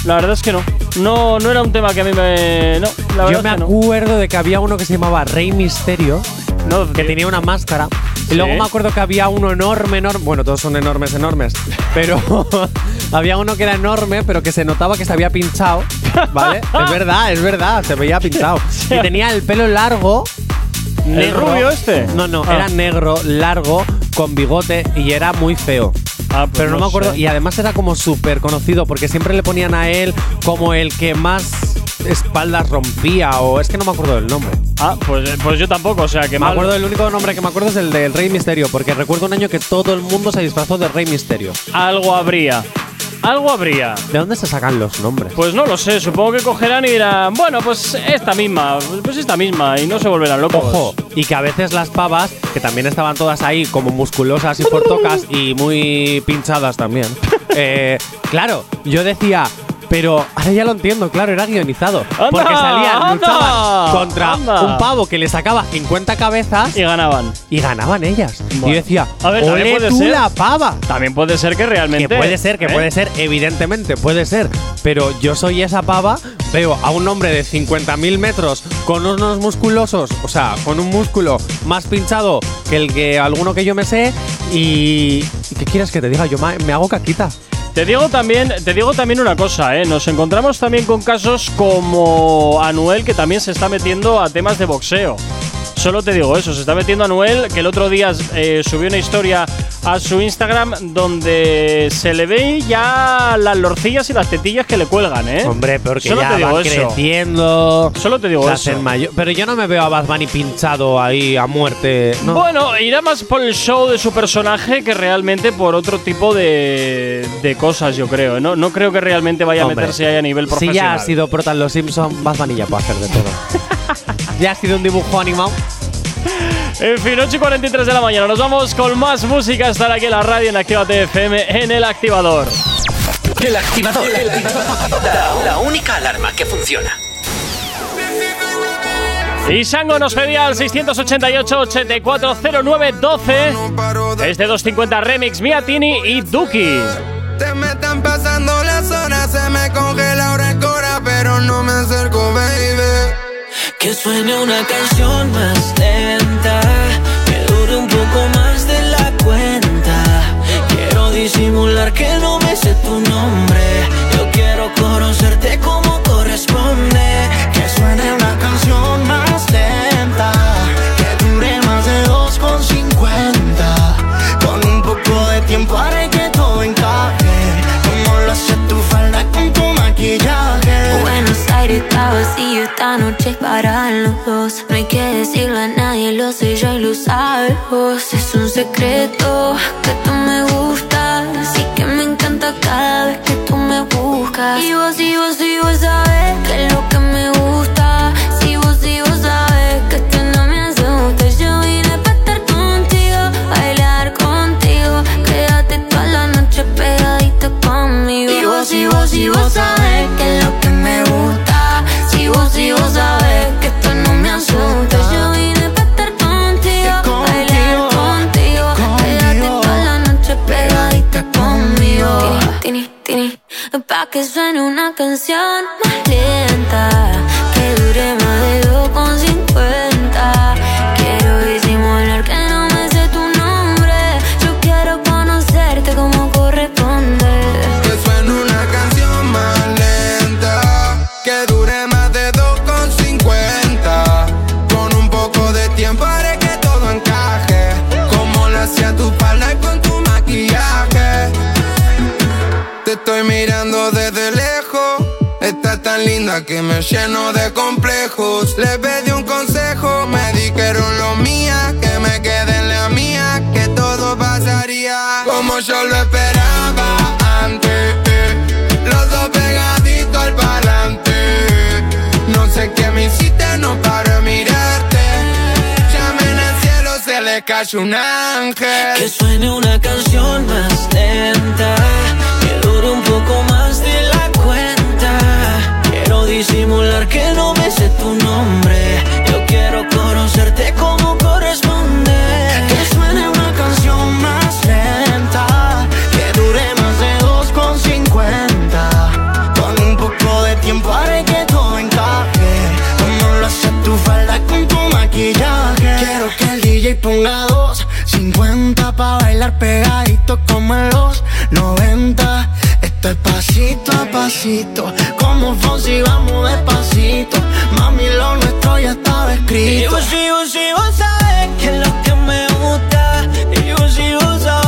La verdad es que no. No, no era un tema que a mí me. No, la verdad Yo me es que no. acuerdo de que había uno que se llamaba Rey Misterio, No, que tenía una máscara. Y luego me acuerdo que había uno enorme, enorme. Bueno, todos son enormes, enormes. Pero había uno que era enorme, pero que se notaba que se había pinchado. ¿Vale? es verdad, es verdad, se veía pinchado. Y tenía el pelo largo. ¿El negro. rubio este? No, no, Ah. era negro, largo, con bigote y era muy feo. Ah, pues Pero no, no me acuerdo. sé. Y además era como súper conocido porque siempre le ponían a él como el que más espaldas rompía o es que no me acuerdo del nombre. Ah, pues, pues yo tampoco, o sea que Me mal. acuerdo del único nombre que me acuerdo es el del Rey Misterio porque recuerdo un año que todo el mundo se disfrazó de Rey Misterio. Algo habría. Algo habría. ¿De dónde se sacan los nombres? Pues no lo sé, supongo que cogerán y dirán, bueno, pues esta misma, pues esta misma, y no se volverán locos. Ojo, y que a veces las pavas, que también estaban todas ahí como musculosas y fortocas y muy pinchadas también. eh, claro, yo decía, pero ahora ya lo entiendo, claro, era guionizado. ¡Anda, porque salían, anda, luchaban contra anda! un pavo que le sacaba 50 cabezas Y ganaban. y ganaban ellas. Y Bueno. yo decía, A ver, también ole puede tú ser. la pava. También puede ser que realmente. Que puede ser, que ¿eh? puede ser, evidentemente puede ser. Pero yo soy esa pava, veo a un hombre de 50.000 metros con unos musculosos, o sea, con un músculo más pinchado que el que alguno que yo me sé. Y. ¿y ¿Qué quieres que te diga? Yo me hago caquita. Te digo también, te digo también una cosa, ¿eh? Nos encontramos también con casos como Anuel, que también se está metiendo a temas de boxeo. Solo te digo eso, se está metiendo Anuel, que el otro día eh, subió una historia a su Instagram donde se le ve ya las lorcillas y las tetillas que le cuelgan, ¿eh? Hombre, porque Solo ya te digo van eso. creciendo. Solo te digo se eso. hacen mayor- Pero yo no me veo a Bad Bunny pinchado ahí a muerte. No. Bueno, irá más por el show de su personaje que realmente por otro tipo de, de cosas, yo creo. No, no creo que realmente vaya a meterse ahí a nivel Si profesional. ya ha sido prota en Los Simpsons, Bad Bunny ya puede hacer de todo. ya ha sido un dibujo animado. En fin, 8 y 43 de la mañana. Nos vamos con más música. Estar aquí en la radio en Actívate FM en el activador. El activador. La, la única alarma que funciona. Y Sango nos pedía al 688-840912. Es de 250 Remix, Miatini y Duki. Se me están pasando las horas, se me congela ahora el cora, pero no me acerco. Que suene una canción más lenta, que dure un poco más de la cuenta. Quiero disimular que no me sé tu nombre. Yo quiero conocerte noche es para los dos. No hay que decirle a nadie, lo sé yo y lo sabes. Es un secreto que tú me Que suene una canción más lenta que me lleno de complejos. Le pedí un consejo, me dijeron lo mía Que me quede en la mía, que todo pasaría Como yo lo esperaba antes. Los dos pegaditos al parlante. No sé qué me hiciste, no paro de mirarte. Llamen al cielo, se le cayó un ángel. Que suene una canción más lenta Que dure un poco más de la cuenta disimular que no me sé tu nombre. Yo quiero conocerte como corresponde. Que suene una canción más lenta Que dure más de 2,50 Con un poco de tiempo haré que todo encaje. Como lo hace tu falda con tu maquillaje. Quiero que el DJ ponga dos 50 pa' bailar pegadito como en los 90 Esto es pasito a pasito. Como Fonsi vamos despacito. Mami lo nuestro ya estaba escrito. Y vos, vos, y vos que es lo que me gusta. Y vos, y vos sabes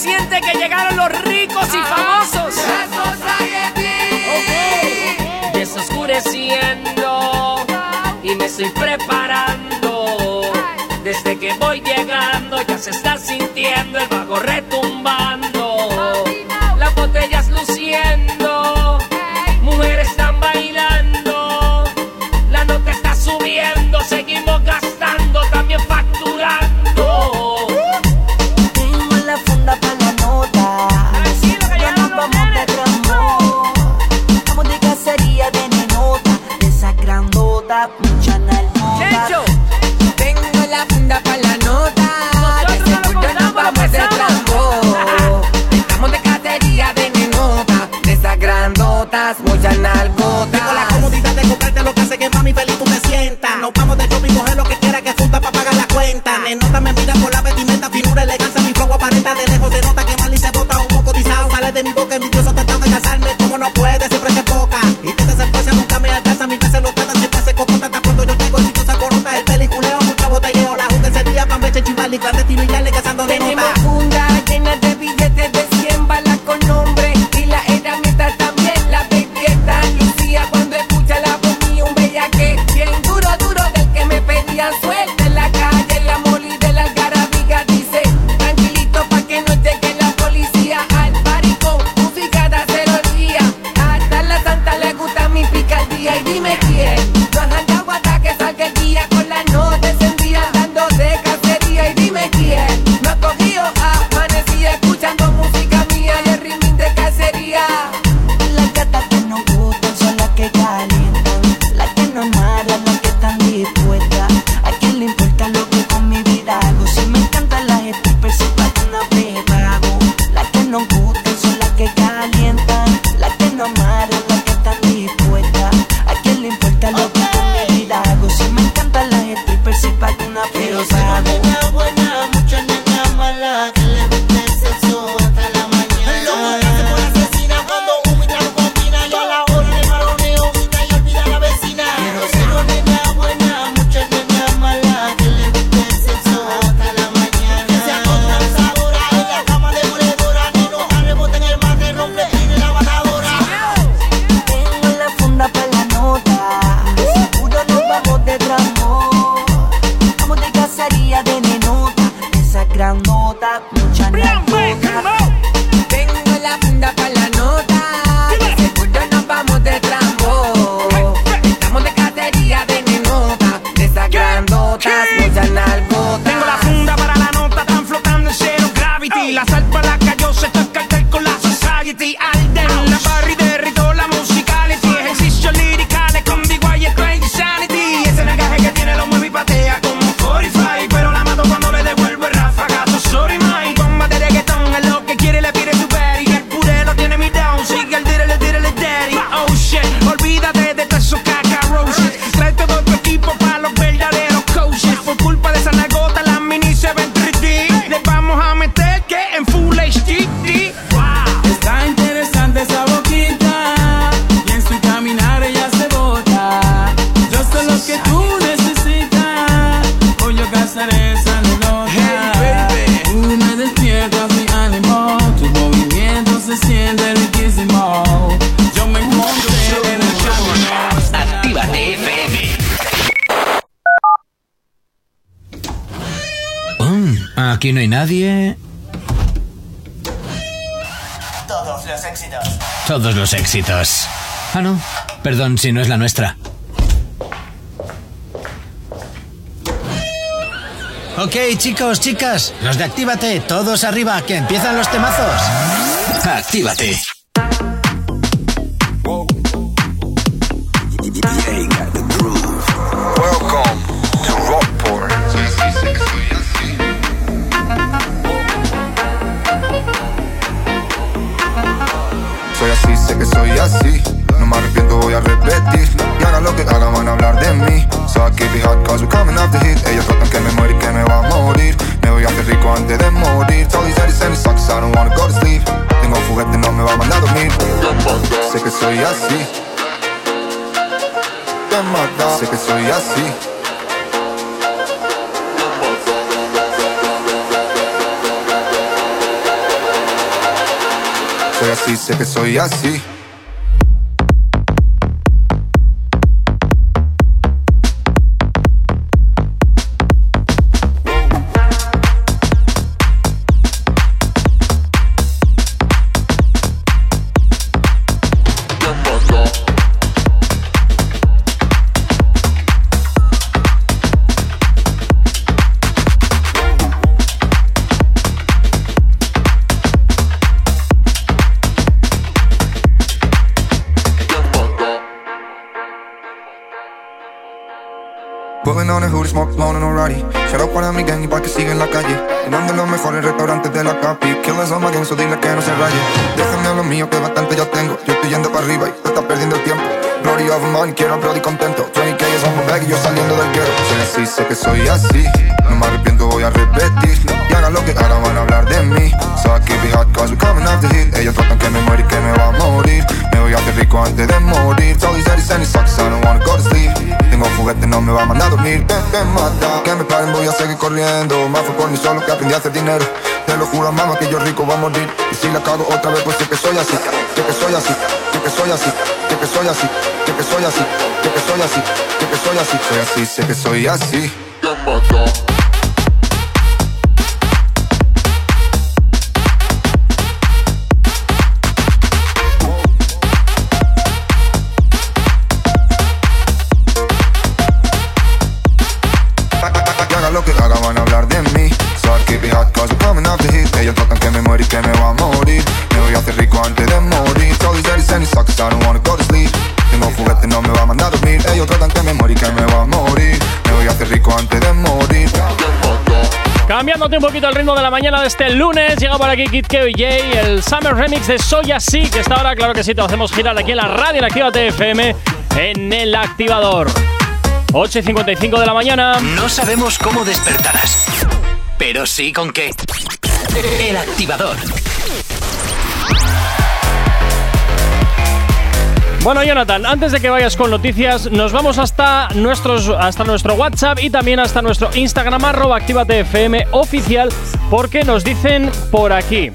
Siente que llegaron los ricos y famosos. Desoscureciendo y me estoy preparando. Desde que voy llegando ya se está sintiendo el vago retumbando. Cuenta. Nenota me mira por la vestimenta, finura, elegancia, mi flow aparenta de nadie. Todos los éxitos. Todos los éxitos. Ah, no. Perdón si no es la nuestra. Ok, chicos, chicas, los de Actívate, todos arriba, que empiezan los temazos. Actívate. soy así. Sé que soy así. Soy así, sé que soy así. soy así, sé que soy así, sé que soy así, soy así, sé que soy así. Un poquito al ritmo de la mañana de este lunes, llega por aquí Kid KBJ, el Summer Remix de Soya Sí, que está ahora, claro que sí, te lo hacemos girar aquí en la radio, en Activa TFM, en el activador. 8 y 55 de la mañana. No sabemos cómo despertarás, pero sí con qué. El activador. Bueno, Jonathan, antes de que vayas con noticias, nos vamos hasta, nuestros, hasta nuestro WhatsApp y también hasta nuestro Instagram, arroba ActívateFM oficial, porque nos dicen por aquí.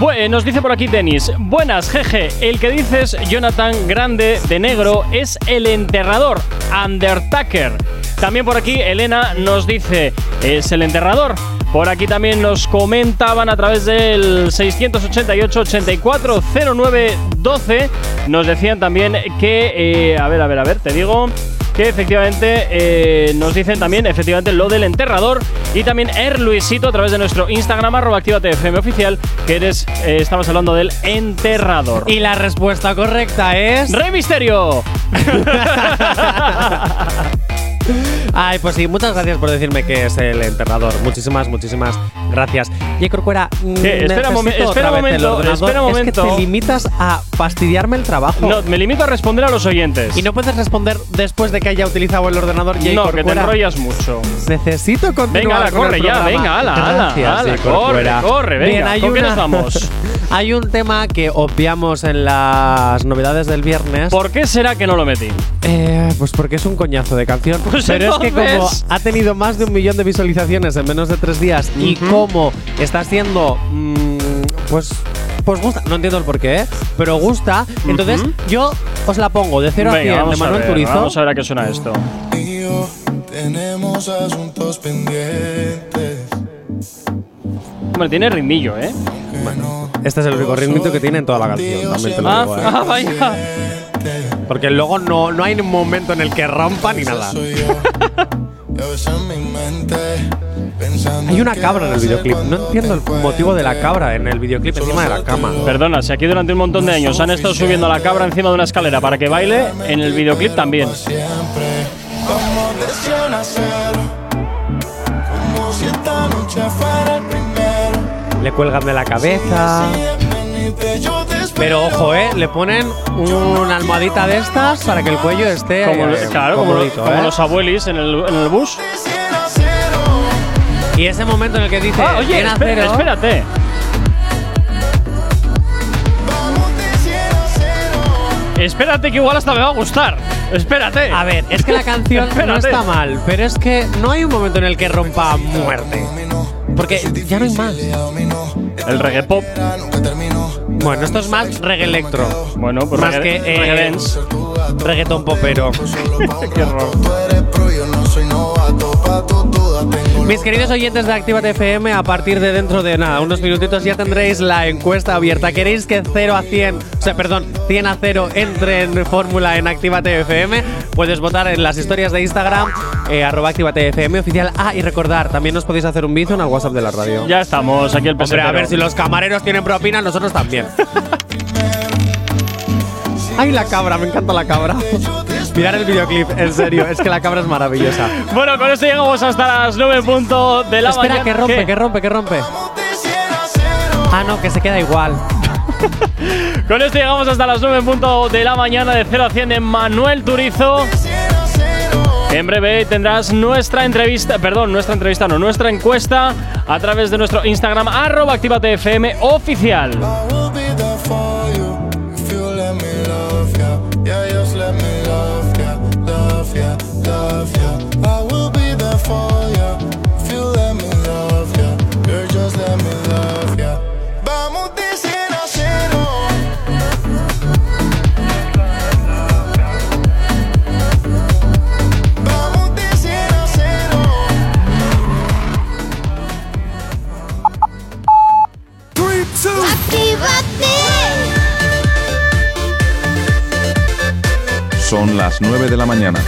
Bue- nos dice por aquí Denis, buenas, jeje, el que dices Jonathan Grande de negro es el enterrador, Undertaker. También por aquí Elena nos dice, es el enterrador. Por aquí también nos comentaban a través del 688-840912. Nos decían también que, eh, a ver, a ver, a ver, te digo que efectivamente eh, nos dicen también efectivamente lo del enterrador y también Er Luisito a través de nuestro Instagram arroba actívatefm oficial que eres eh, estamos hablando del enterrador Y la respuesta correcta es. Rey Misterio Ay, pues sí, muchas gracias por decirme que es el enterrador. Muchísimas, muchísimas gracias. Y Corcuera, mm. Espera un momen- espera momento, espera un Es que momento. te limitas a fastidiarme el trabajo. no me limito a responder a los oyentes Y no puedes responder después de que haya utilizado el ordenador. Jay no que te enrollas mucho Necesito continuar Venga, ala, con corre el ya, venga, ala, ala, Gracias, ala, Jay corre, corre, venga, Bien, hay ¿con qué nos vamos? hay un tema que obviamos en las novedades del viernes. ¿por qué será que no lo metí? Eh, pues porque es un coñazo de canción. Pues Pero es que como entonces- ha tenido más de un millón de visualizaciones en menos de tres días y como está siendo, mm, pues, pues gusta. No entiendo el por qué, ¿eh? pero gusta. Entonces yo os la pongo de 0 a 100 Venga, de vamos a Manuel ver, Turizo. vamos a ver a qué suena esto y yo tenemos asuntos pendientes. Hombre, tiene ritmillo, ¿eh? Este es el único ritmito que tiene en toda la canción. También te lo Ah, digo, ¿eh? ah, vaya Porque luego no, no hay un momento en el que rompa ni nada. Hay una cabra en el videoclip. No entiendo el motivo de la cabra en el videoclip encima de la cama. Perdona, si aquí durante un montón de años han estado subiendo a la cabra encima de una escalera para que baile, en el videoclip también. Siempre vamos de 100 a 0 Como si esta noche fuera el primero Le cuelgan de la cabeza. Pero ojo, eh, le ponen una almohadita de estas para que el cuello esté Como, eh, claro, como, ¿eh? los abuelis en el, en el bus. Y ese momento en el que dice, Ah, oye, "Ven a espera- cero", espérate. Espérate que igual hasta me va a gustar. Espérate. A ver, es que la canción no está mal, pero es que no hay un momento en el que rompa a muerte. Porque ya no hay más. El reggae pop. Bueno, esto es más reggae electro. Bueno, pues más reggae- que eh, reggae dance. reggaeton popero. Qué horror. Mis queridos oyentes de Actívate FM, a partir de dentro de nada, unos minutitos ya tendréis la encuesta abierta. ¿Queréis que 0 a 100, o sea, perdón, 100 a 0 entre en fórmula en Actívate FM? Puedes votar en las historias de Instagram, eh, arroba FM oficial. Ah, y recordar, también nos podéis hacer un bizo en el WhatsApp de la radio. Ya estamos aquí el Hombre, pesetero. a ver si los camareros tienen propina, nosotros también. Ay, la cabra, me encanta la cabra. Mirar el videoclip, en serio, es que la cabra es maravillosa. Bueno, con esto llegamos hasta las 9 punto de la Espera, mañana. que rompe, ¿Qué? que rompe, que rompe. Ah, no, que se queda igual. Con esto llegamos hasta las 9 punto de la mañana de 0 a 100 de Manuel Turizo. En breve tendrás nuestra entrevista, perdón, nuestra entrevista no, nuestra encuesta a través de nuestro Instagram arroba activatefm oficial. Son las 9 de la mañana.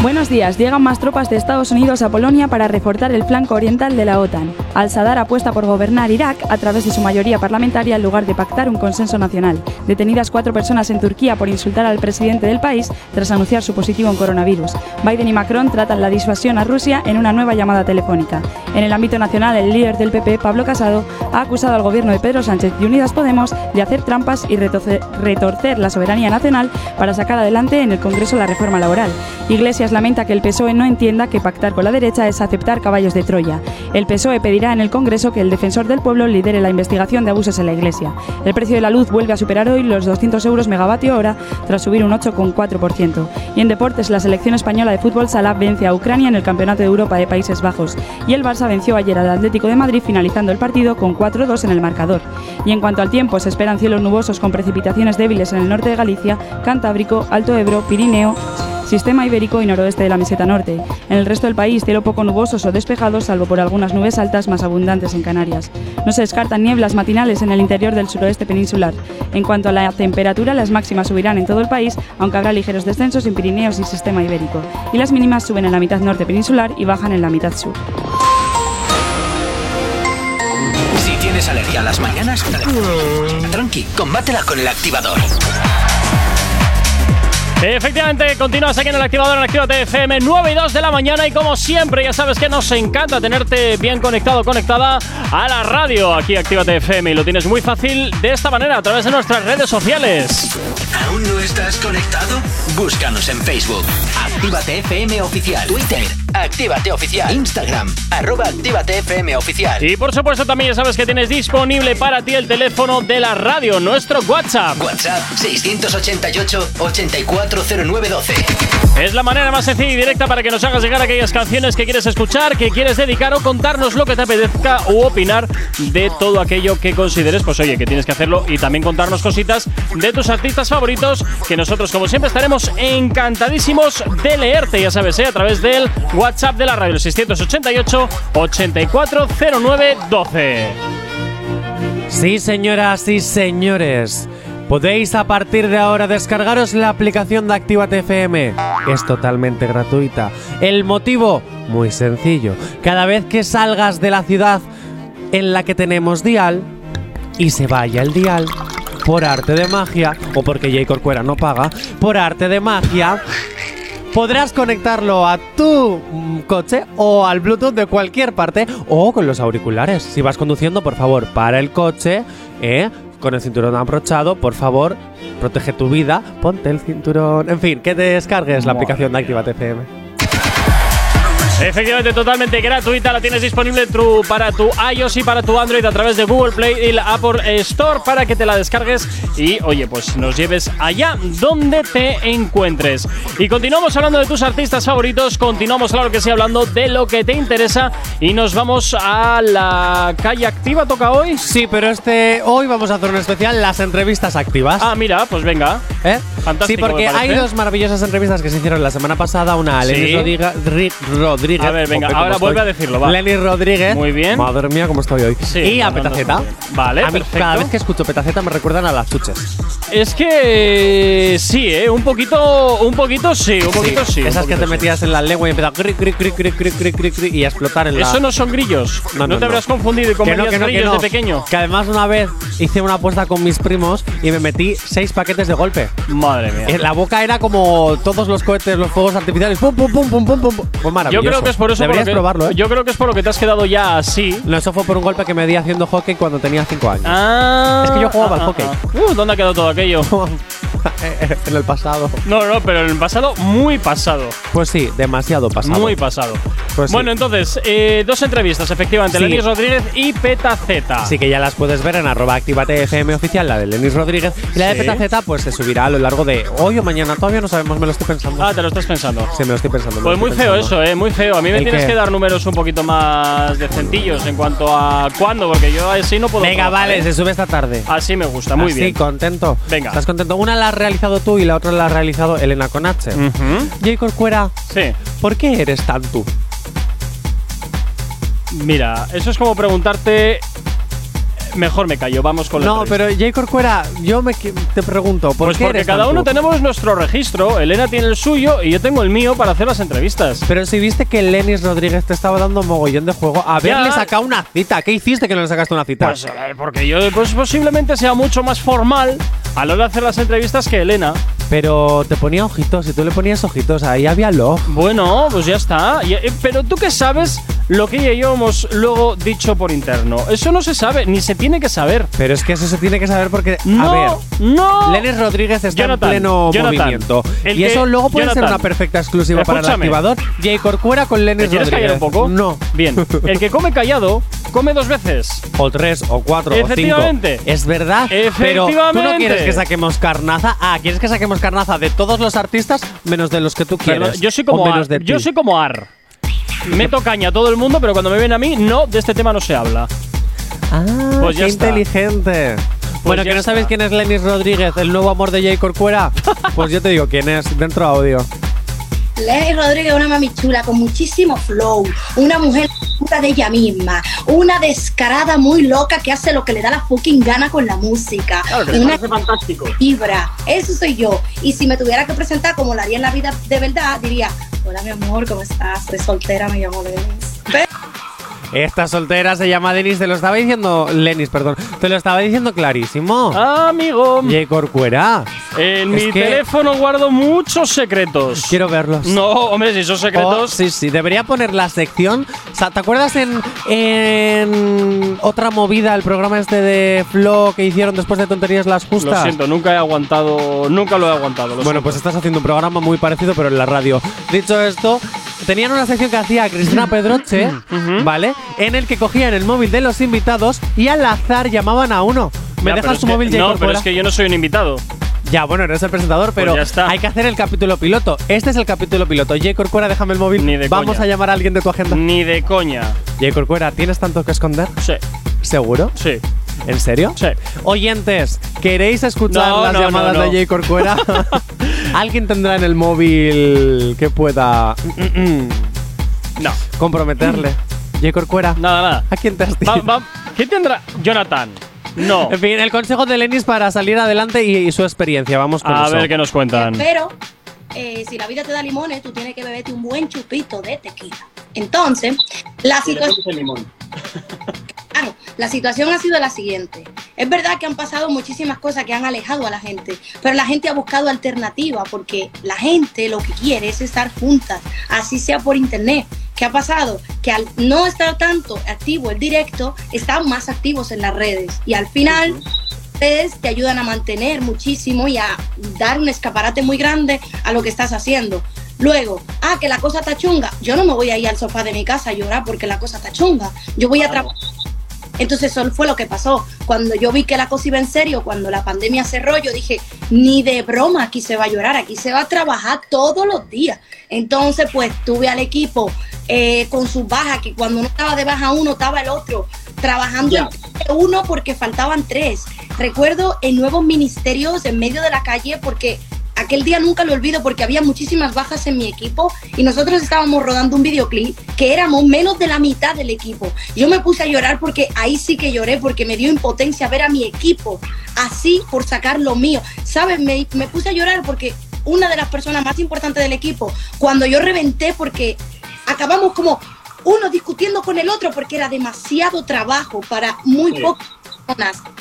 Buenos días. Llegan más tropas de Estados Unidos a Polonia para reforzar el flanco oriental de la OTAN. Al-Sadar apuesta por gobernar Irak a través de su mayoría parlamentaria en lugar de pactar un consenso nacional. Detenidas cuatro personas en Turquía por insultar al presidente del país tras anunciar su positivo en coronavirus. Biden y Macron tratan la disuasión a Rusia en una nueva llamada telefónica. En el ámbito nacional, el líder del PP, Pablo Casado, ha acusado al gobierno de Pedro Sánchez y Unidas Podemos de hacer trampas y retorce- retorcer la soberanía nacional para sacar adelante en el Congreso la reforma laboral. Iglesias lamenta que el PSOE no entienda que pactar con la derecha es aceptar caballos de Troya. El PSOE E en el Congreso que el defensor del pueblo lidere la investigación de abusos en la Iglesia. El precio de la luz vuelve a superar hoy los 200 euros megavatio hora tras subir un 8,4%. Y en deportes, la selección española de fútbol sala vence a Ucrania en el Campeonato de Europa de Países Bajos. Y el Barça venció ayer al Atlético de Madrid finalizando el partido con 4-2 en el marcador. Y en cuanto al tiempo, se esperan cielos nubosos con precipitaciones débiles en el norte de Galicia, Cantábrico, Alto Ebro, Pirineo, Sistema Ibérico y noroeste de la meseta norte. En el resto del país, cielo poco nubosos o despejados, salvo por algunas nubes altas más abundantes en Canarias. No se descartan nieblas matinales en el interior del suroeste peninsular. En cuanto a la temperatura, las máximas subirán en todo el país, aunque habrá ligeros descensos en Pirineos y Sistema Ibérico. Y las mínimas suben en la mitad norte peninsular y bajan en la mitad sur. Si tienes alergia a las mañanas, tranqui, combátela con el activador. Efectivamente, continúas aquí en el activador en Actívate FM 9 y 2 de la mañana y como siempre ya sabes que nos encanta tenerte bien conectado, conectada a la radio aquí Actívate FM y lo tienes muy fácil de esta manera a través de nuestras redes sociales. ¿Aún no estás conectado? Búscanos en Facebook. Actívate FM Oficial. Twitter. Actívate Oficial. Instagram. Arroba Actívate FM Oficial. Y por supuesto también ya sabes que tienes disponible para ti el teléfono de la radio, nuestro WhatsApp. WhatsApp 688-840912. Es la manera más sencilla y directa para que nos hagas llegar aquellas canciones que quieres escuchar, que quieres dedicar o contarnos lo que te apetezca u opinar de todo aquello que consideres. Pues oye, que tienes que hacerlo y también contarnos cositas de tus artistas favoritos, que nosotros como siempre estaremos encantadísimos de leerte, ya sabes, ¿eh? a través del WhatsApp de la radio, el 688 840912. Sí, señoras y señores. Podéis a partir de ahora descargaros la aplicación de Actívate FM. Es totalmente gratuita. El motivo, muy sencillo. Cada vez que salgas de la ciudad en la que tenemos dial y se vaya el dial, por arte de magia, o porque J. Corcuera no paga, por arte de magia, podrás conectarlo a tu mm, coche o al Bluetooth de cualquier parte o con los auriculares. Si vas conduciendo, por favor, para el coche, ¿eh? Con el cinturón abrochado, por favor, protege tu vida, ponte el cinturón. En fin, que te descargues la aplicación de Activate FM. Efectivamente, totalmente gratuita. La tienes disponible tu- para tu iOS y para tu Android a través de Google Play y la Apple Store para que te la descargues y, oye, pues nos lleves allá donde te encuentres. Y continuamos hablando de tus artistas favoritos. Continuamos, claro que sí, hablando de lo que te interesa. Y nos vamos a la calle activa. ¿Toca hoy? Sí, pero este hoy vamos a hacer un especial las entrevistas activas. Ah, mira, pues venga. ¿Eh? Fantástico. sí, porque hay dos maravillosas entrevistas que se hicieron la semana pasada. Una a Sí. Ri- Rodríguez. A ver, venga, Jope, ahora estoy. vuelve a decirlo, va. Lenny Rodríguez. Muy bien. Madre mía, cómo estoy hoy. Sí, y a no, no, no, Petaceta. Vale, a mí, perfecto. cada vez que escucho Petaceta me recuerdan a las chuches. Es que sí, ¿eh? Un poquito, un poquito sí, un poquito sí. un Esas que poquito te sí. metías en la lengua y empezaba cri, cri, cri, cri, cri, cri, cri, cri, y a explotar en la. Eso no son grillos. No, te habrás confundido y Que no, comías que no, que grillos no. de pequeño. Que además una vez hice una apuesta con mis primos y me metí seis paquetes de golpe. Madre mía. En la boca era como todos los cohetes, los fuegos artificiales. Pum, pum, pum, pum, pum, pum. Fue Yo maravilloso. Creo que es por eso por lo Deberías que, probarlo, ¿eh? Yo creo que es por lo que te has quedado ya así. No, eso fue por un golpe que me di haciendo hockey cuando tenía 5 años. Ah, Es que yo jugaba ah, al ah, hockey. ah. Uh, ¿dónde ha quedado todo aquello? en el pasado. No, no, pero en el pasado, muy pasado. Pues sí, demasiado pasado. Muy pasado. Pues sí. bueno, entonces, eh, dos entrevistas, efectivamente. Sí. Lenis Rodríguez y Peta Z. Así que ya las puedes ver en arroba activate FM oficial, la de Lenis Rodríguez. Y la de Sí. Petaceta, pues se subirá a lo largo de hoy o mañana. Todavía no sabemos, me lo estoy pensando. Ah, te lo estás pensando. Sí, me lo estoy pensando. Pues muy estoy feo pensando. eso, eh, muy feo. A mí me ¿El tienes qué? que dar números un poquito más decentillos en cuanto a cuándo, porque yo así no puedo. Venga, trabajar, vale, ¿eh? se sube esta tarde. Así me gusta, muy Así, bien. contento. Venga. ¿Estás contento? Una la realizado tú y la otra la ha realizado Elena Conache. Ujú. Jacob Cuera, Sí. ¿por qué eres tan tú? Mira, eso es como preguntarte. Mejor me callo, vamos con la No, pero J. Corcuera, yo me te pregunto, ¿por Pues qué porque eres cada uno tenemos nuestro registro. Elena tiene el suyo y yo tengo el mío para hacer las entrevistas. Pero si viste que Lenis Rodríguez te estaba dando mogollón de juego, haberle Ya. sacado una cita. ¿Qué hiciste que no le sacaste una cita? Pues eh, porque yo pues, posiblemente sea mucho más formal a la hora de hacer las entrevistas que Elena. Pero te ponía ojitos, si tú le ponías ojitos, ahí había love. Bueno, pues ya está. Y- eh, Pero tú qué sabes lo que ella y yo hemos luego dicho por interno. Eso no se sabe, ni se tiene que saber. Pero es que eso se tiene que saber porque, No, a ver, no. Lenis Rodríguez está Jonathan, en pleno Jonathan, movimiento. el Y eso luego puede ser una perfecta exclusiva para el activador. J. Corcuera con ¿Te Lenis quieres Rodríguez. callar un poco? No. Bien. El que come callado, come dos veces. O tres, o cuatro, o cinco. Efectivamente. Es verdad. Pero tú no Efectivamente. quieres que saquemos carnaza. Ah, quieres que saquemos carnaza de todos los artistas menos de los que tú quieres. Yo soy como o menos Ar. de Yo ti. soy como Ar. Meto caña a todo el mundo, pero cuando me ven a mí, no, de este tema no se habla. Ah, Pues ya qué está. inteligente. bueno, ya que no está. sabéis quién es Lenis Rodríguez, el nuevo amor de J. Corcuera. pues yo te digo quién es, dentro audio. Lenny Rodríguez es una mami chula con muchísimo flow, una mujer puta de ella misma, una descarada muy loca que hace lo que le da la fucking gana con la música, Claro, que una fantástico. vibra, eso soy yo. Y si me tuviera que presentar como lo haría en la vida de verdad, diría, hola mi amor, ¿cómo estás? Soy soltera, me llamo Denis. Esta soltera se llama Denis, te lo estaba diciendo. Lenis, perdón. Te lo estaba diciendo clarísimo. Ah, amigo. J. Corcuera. En Es mi que- teléfono guardo muchos secretos. Quiero verlos. No, hombre, si son Oh, secretos. sí, sí, debería poner la sección. O sea, ¿te acuerdas en, en otra movida, el programa este de Flo que hicieron después de tonterías las Lo justas? siento, nunca he aguantado, nunca lo he aguantado. lo Bueno, siento. pues estás haciendo un programa muy parecido, pero en la radio. Dicho esto, tenían una sección que hacía Cristina Pedroche, ¿vale? En el que cogían el móvil de los invitados y al azar llamaban a uno. ¿Me Ya, pero dejas tu móvil, J. No, pero es que yo no soy un invitado. Ya, bueno, eres el presentador, pero Pues ya está. hay que hacer el capítulo piloto. Este es el capítulo piloto. J. Corcuera, déjame el móvil. Ni de Vamos coña. a llamar a alguien de tu agenda. Ni de coña. J. Corcuera, ¿tienes tanto que esconder? Sí. ¿Seguro? Sí. ¿En serio? Sí. Oyentes, ¿queréis escuchar No, las no, llamadas no, no. de J. Corcuera? ¿Alguien tendrá en el móvil que pueda No. comprometerle? J. Corcuera, Nada, nada. ¿a quién te has Va- va- ¿Qué tendrá Jonathan? No. En fin, el consejo de Lenis para salir adelante y, y su experiencia. Vamos con A eso. ver qué nos cuentan. Pero eh, si la vida te da limones, tú tienes que beberte un buen chupito de tequila. Entonces, la situación. Claro, la situación ha sido la siguiente. Es verdad que han pasado muchísimas cosas que han alejado a la gente, pero la gente ha buscado alternativas porque la gente lo que quiere es estar juntas, así sea por internet. ¿Qué ha pasado? Que al no estar tanto activo el directo, están más activos en las redes y al final redes te ayudan a mantener muchísimo y a dar un escaparate muy grande a lo que estás haciendo. Luego, ah, que la cosa está chunga. Yo no me voy a ir al sofá de mi casa a llorar porque la cosa está chunga. Yo voy a trabajar. Entonces eso fue lo que pasó. Cuando yo vi que la cosa iba en serio, cuando la pandemia cerró, yo dije, ni de broma aquí se va a llorar, aquí se va a trabajar todos los días. Entonces pues tuve al equipo eh, con sus bajas, que cuando uno estaba de baja uno, estaba el otro, trabajando en uno porque faltaban tres. Recuerdo en nuevos ministerios en medio de la calle porque aquel día nunca lo olvido porque había muchísimas bajas en mi equipo y nosotros estábamos rodando un videoclip que éramos menos de la mitad del equipo. Yo me puse a llorar porque ahí sí que lloré porque me dio impotencia ver a mi equipo así por sacar lo mío. ¿Sabes? Me, me puse a llorar porque una de las personas más importantes del equipo, cuando yo reventé porque acabamos como uno discutiendo con el otro porque era demasiado trabajo para muy Sí. pocas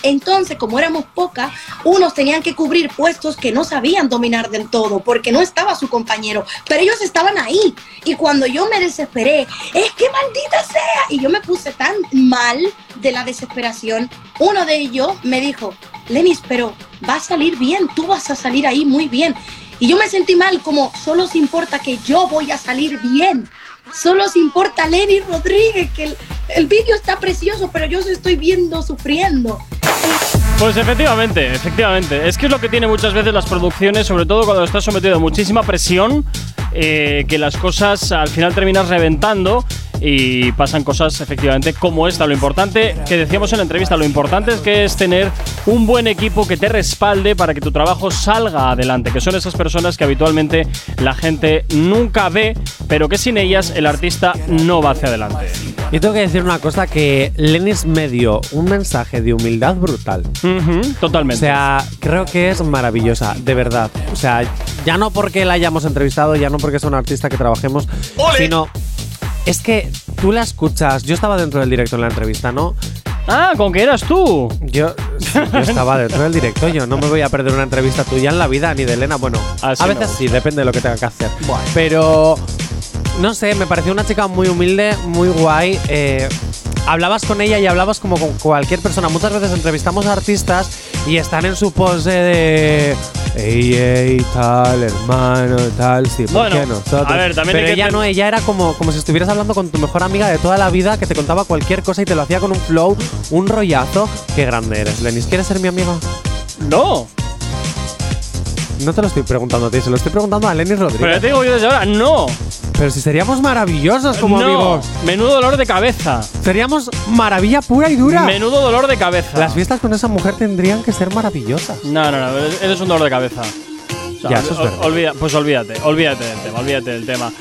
Entonces, como éramos pocas, unos tenían que cubrir puestos que no sabían dominar del todo porque no estaba su compañero, pero ellos estaban ahí. Y cuando yo me desesperé, es que maldita sea, y yo me puse tan mal de la desesperación, uno de ellos me dijo, Lenis, pero va a salir bien, tú vas a salir ahí muy bien. Y yo me sentí mal, como solo se importa que yo voy a salir bien. Solo se importa Lenny Rodríguez, que el, el vídeo está precioso, pero yo se estoy viendo sufriendo. Pues efectivamente, efectivamente. Es que es lo que tiene muchas veces las producciones, sobre todo cuando estás sometido a muchísima presión, eh, que las cosas al final terminas reventando y pasan cosas efectivamente como esta. Lo importante, que decíamos en la entrevista, lo importante es que es tener un buen equipo que te respalde para que tu trabajo salga adelante, que son esas personas que habitualmente la gente nunca ve, pero que sin ellas el artista no va hacia adelante. Yo tengo que decir una cosa que Lenis me dio un mensaje de humildad brutal. totalmente. O sea, creo que es maravillosa, de verdad. O sea, ya no porque la hayamos entrevistado, ya no porque es una artista que trabajemos, sino es que tú la escuchas. Yo estaba dentro del directo en la entrevista, ¿no? Ah, con que eras tú. Yo, estaba dentro del directo. Yo no me voy a perder una entrevista tuya en la vida, ni de Elena. Bueno, Así a no. veces sí, depende de lo que tenga que hacer. Pero, no sé, me pareció una chica muy humilde, muy guay. eh, hablabas con ella y hablabas como con cualquier persona. Muchas veces entrevistamos a artistas y están en su pose de. Ey, ey, tal, hermano, tal, sí, ¿por Bueno, qué nosotros? a ver, también Pero ella no, ella era como, como si estuvieras hablando con tu mejor amiga de toda la vida que te contaba cualquier cosa y te lo hacía con un flow, un rollazo. Qué grande eres, Lenis. ¿Quieres ser mi amiga? No. No te lo estoy preguntando a ti, se lo estoy preguntando a Lenis Rodríguez. Pero ya te digo yo desde ahora, no. Pero si seríamos maravillosos como no. amigos. Menudo dolor de cabeza. Seríamos maravilla pura y dura. Menudo dolor de cabeza. Las fiestas con esa mujer tendrían que ser maravillosas. No, no, no, eres eres un dolor de cabeza. O sea, Ya, eso es verdad. olvida- pues olvídate, olvídate del tema, olvídate del tema.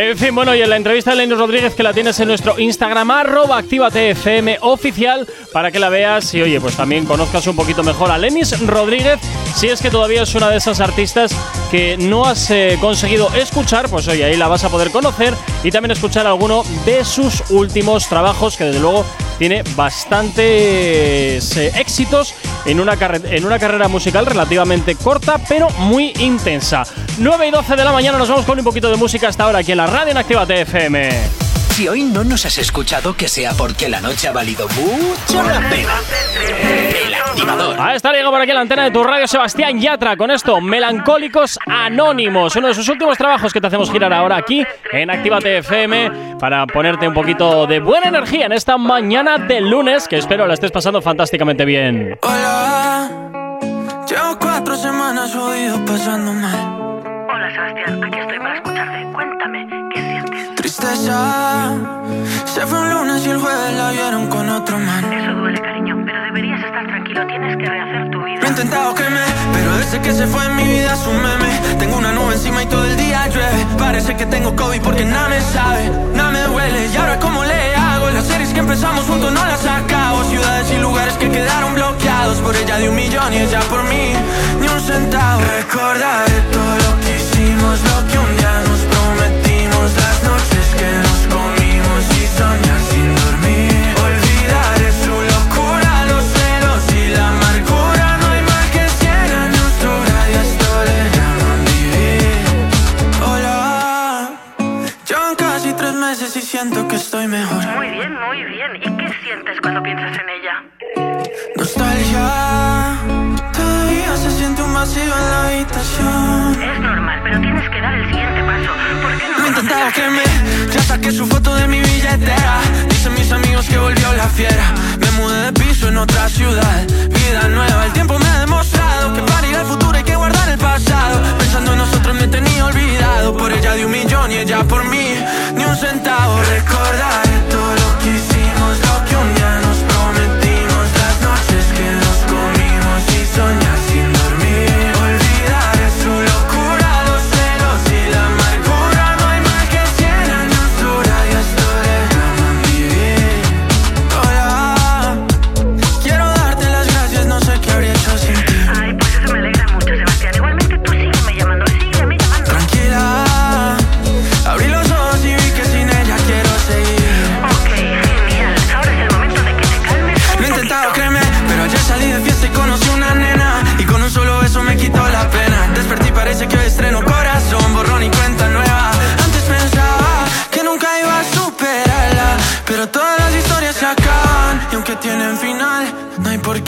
En fin, bueno, y en la entrevista de Lenis Rodríguez que la tienes en nuestro Instagram, arroba activatefm oficial, para que la veas y oye, pues también conozcas un poquito mejor a Lenis Rodríguez, si es que todavía es una de esas artistas que no has eh, conseguido escuchar, pues oye, ahí la vas a poder conocer y también escuchar alguno de sus últimos trabajos, que desde luego tiene bastantes eh, éxitos en una, en una carrera musical relativamente corta, pero muy intensa. 9 y 12 de la mañana nos vamos con un poquito de música hasta ahora aquí en la radio en Actívate FM. Si hoy no nos has escuchado, que sea porque la noche ha valido mucho la pena. El activador. A esta llega por aquí en la antena de tu radio Sebastián Yatra con esto, Melancólicos Anónimos, uno de sus últimos trabajos que te hacemos girar ahora aquí en Actívate FM para ponerte un poquito de buena energía en esta mañana de lunes que espero la estés pasando fantásticamente bien. Hola, llevo cuatro semanas jodido pasando mal. Tristeza, se fue un lunes y el jueves la vieron con otro man. Eso duele, cariño, pero deberías estar tranquilo. Tienes que rehacer tu vida. Lo he intentado que me, pero desde que se fue en mi vida es un meme. Tengo una nube encima y todo el día llueve. Parece que tengo COVID porque nada me sabe, nada me duele. Y ahora cómo le hago, las series que empezamos juntos no las acabo. Ciudades y lugares que quedaron bloqueados por ella de un millón y ella por mí ni un centavo. Recordaré todo lo que hicimos, lo que un día nos cuando piensas en ella? Nostalgia, vacío en la habitación. Es normal, pero tienes que dar el siguiente paso. ¿Por qué no Lo la que me Ya saqué su foto de mi billetera. Dicen mis amigos que volvió la fiera. Me mudé de piso en otra ciudad. Vida nueva, el tiempo me ha demostrado Que para ir al futuro hay que guardar el pasado. Pensando en nosotros me tenía olvidado. Por ella de un millón y ella por mí. Ni un centavo. Recordaré todo lo que hicimos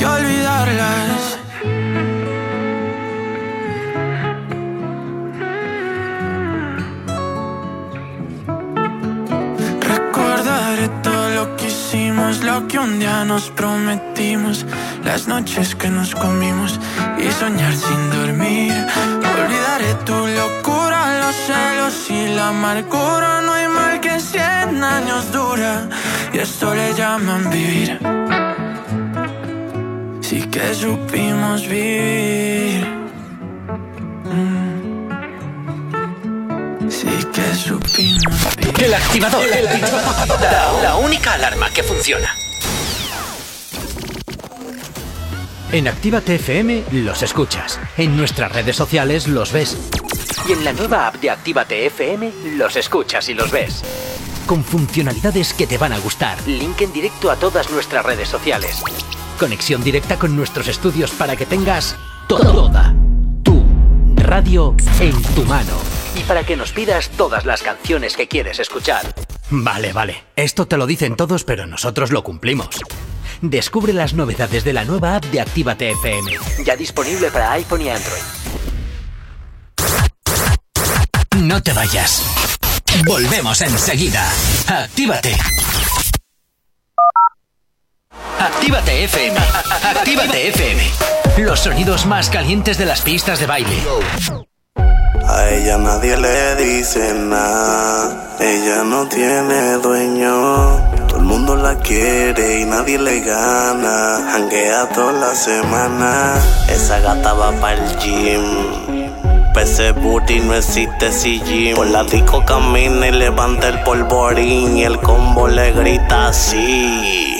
qué olvidarlas Recordaré todo lo que hicimos, lo que un día nos prometimos, las noches que nos comimos y soñar sin dormir. Olvidaré tu locura, los celos y la amargura. No hay mal que cien años dura y esto le llaman vivir. Que supimos vivir. Mm. Sí que El activador. La, la única alarma que funciona. En Actívate FM los escuchas. En nuestras redes sociales los ves. Y en la nueva app de Actívate FM los escuchas y los ves. Con funcionalidades que te van a gustar. Link en directo a todas nuestras redes sociales. Conexión directa con nuestros estudios para que tengas toda tu radio en tu mano. Y para que nos pidas todas las canciones que quieres escuchar. Vale, vale. Esto te lo dicen todos, pero nosotros lo cumplimos. Descubre las novedades de la nueva app de Actívate FM. Ya disponible para iPhone y Android. No te vayas. Volvemos enseguida. Actívate. Actívate FM. Actívate FM. Los sonidos más calientes de las pistas de baile. A ella nadie le dice nada, ella no tiene dueño. Todo el mundo la quiere y nadie le gana. Hanguea toda la semana. Esa gata va para el gym. Pese booty no existe si gym. Por la disco camina y levanta el polvorín. Y el combo le grita así.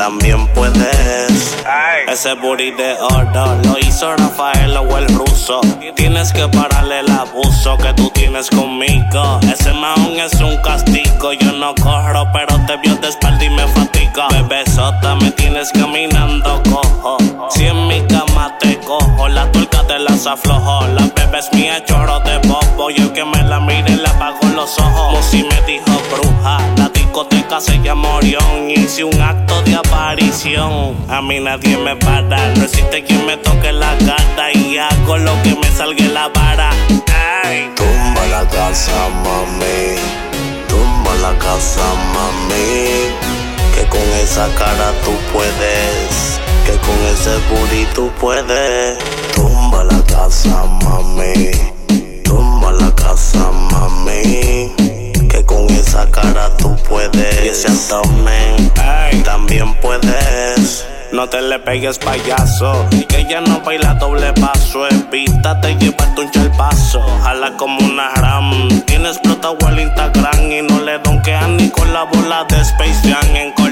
también puedes. Ese booty de oro lo hizo Rafael o el ruso. Tienes que pararle el abuso que tú tienes conmigo. Ese maón es un castigo. Yo no corro, pero te vio de espalda y me fatiga. Bebesota, me tienes caminando cojo. Si en mi cama te cojo, la tuerca te las aflojo. La bebé es mía, chorro de bobo. Y el que me la mire le los ojos. Musi me dijo bruja. La discoteca se llama Orión. Hice un acto de aparición. A mí nadie me para. No existe quien me toque la gata. Y hago lo que me salga la vara. Tumba la casa, mami. Tumba la casa, mami. Que con esa cara tú puedes. Que con ese booty tú puedes. Tumba la casa, mami. Tumba la casa, mami. Que con esa cara tú puedes. Y ese abdomen también puedes. No te le pegues payaso Que ella no baila doble paso Evítate llevarte un chalpazo Jala como una ram Tiene explotado el Instagram Y no le donkean ni con la bola de Space Jam En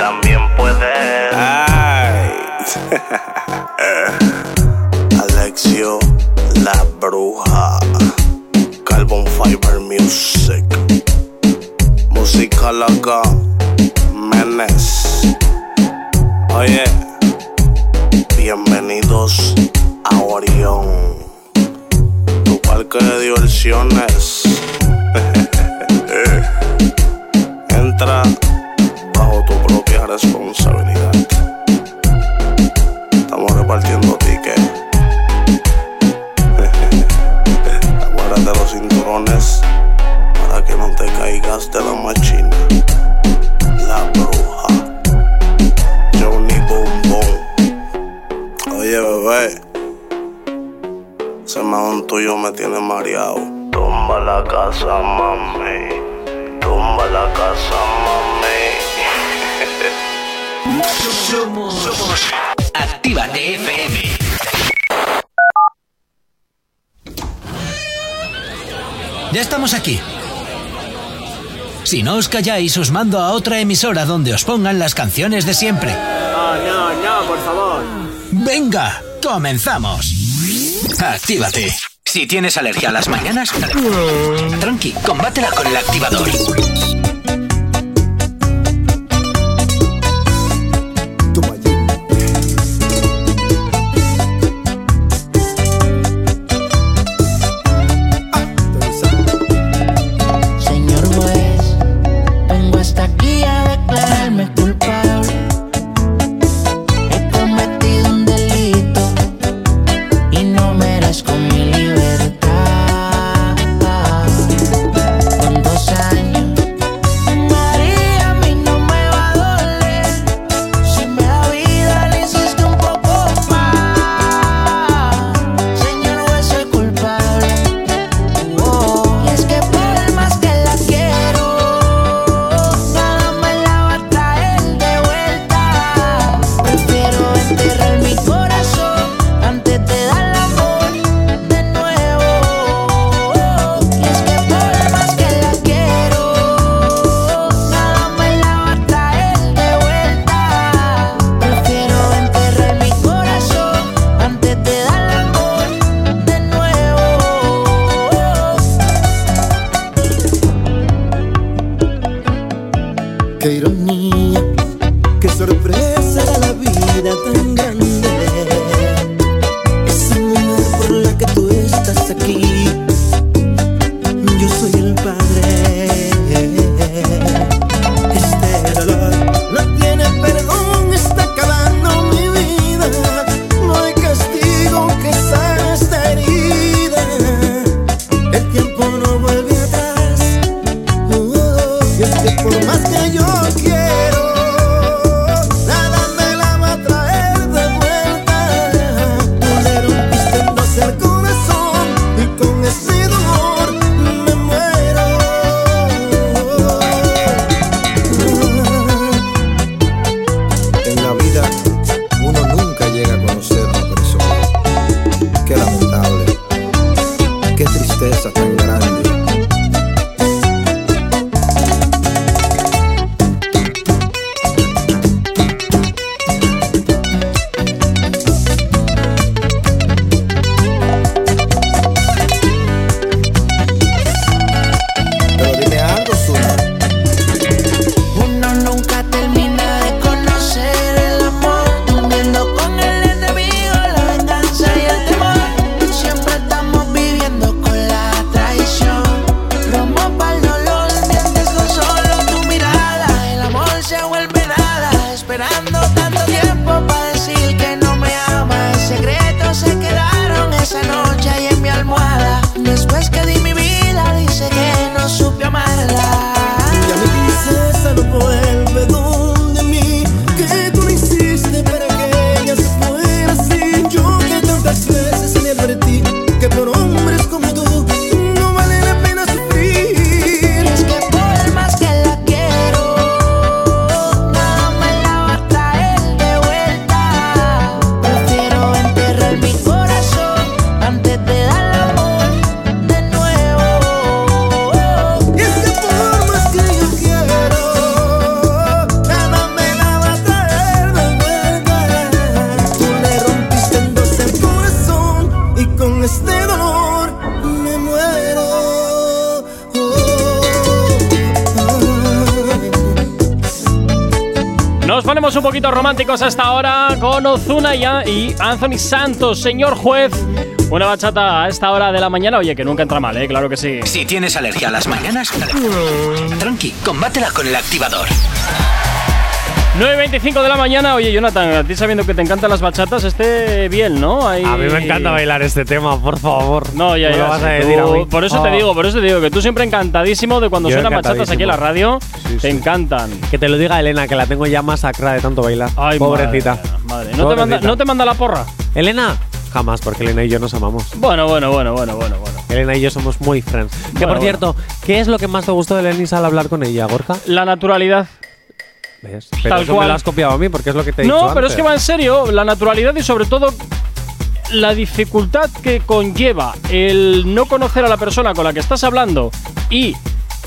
también puedes. Ay. Alexio, la bruja. Carbon Fiber Music. Música loca. Menes. Oye, bienvenidos a Orión, tu parque de diversiones. Entra responsabilidad. Estamos repartiendo tickets. Aguárdate los cinturones para que no te caigas de la machina. La bruja. Johnny Boom. Oye, bebé. Ese mahón tuyo me tiene mareado. Tumba la casa, mami. Tumba la casa. Somos, somos Actívate FM. Ya estamos aquí. Si no os calláis, os mando a otra emisora donde os pongan las canciones de siempre. Oh, no, no, por favor. Venga, comenzamos. Actívate. Si tienes alergia a las mañanas, tranqui, combátela con el activador. Nada, un poquito románticos hasta ahora con Ozuna y, y Anthony Santos, señor juez. Una bachata a esta hora de la mañana, oye, que nunca entra mal, ¿eh? Claro que sí. Si tienes alergia a las mañanas, tranqui, combátela con el activador. 9.25 de la mañana, oye, Jonathan, a ti sabiendo que te encantan las bachatas, este bien, ¿no? Ahí- A mí me encanta bailar este tema, por favor. No, ya, ya. lo vas sí, a tú- decir a mí. Por eso te digo, por eso te digo que tú siempre encantadísimo de cuando Yo suenan bachatas aquí en la radio. te encantan. Que te lo diga Elena, que la tengo ya masacrada de tanto bailar. Ay, Pobrecita. madre, madre. ¿No te, manda, ¿No te manda la porra? Elena, jamás, porque Elena y yo nos amamos. Bueno, bueno, bueno, bueno, bueno, bueno. Elena y yo somos muy friends. que por bueno. cierto, ¿qué es lo que más te gustó de Lenisa al hablar con ella, Gorka? La naturalidad. ¿Ves? Pero Tal eso cual. me lo has copiado a mí porque es lo que te he dicho No, pero es que va en serio, la naturalidad y sobre todo la dificultad que conlleva el no conocer a la persona con la que estás hablando y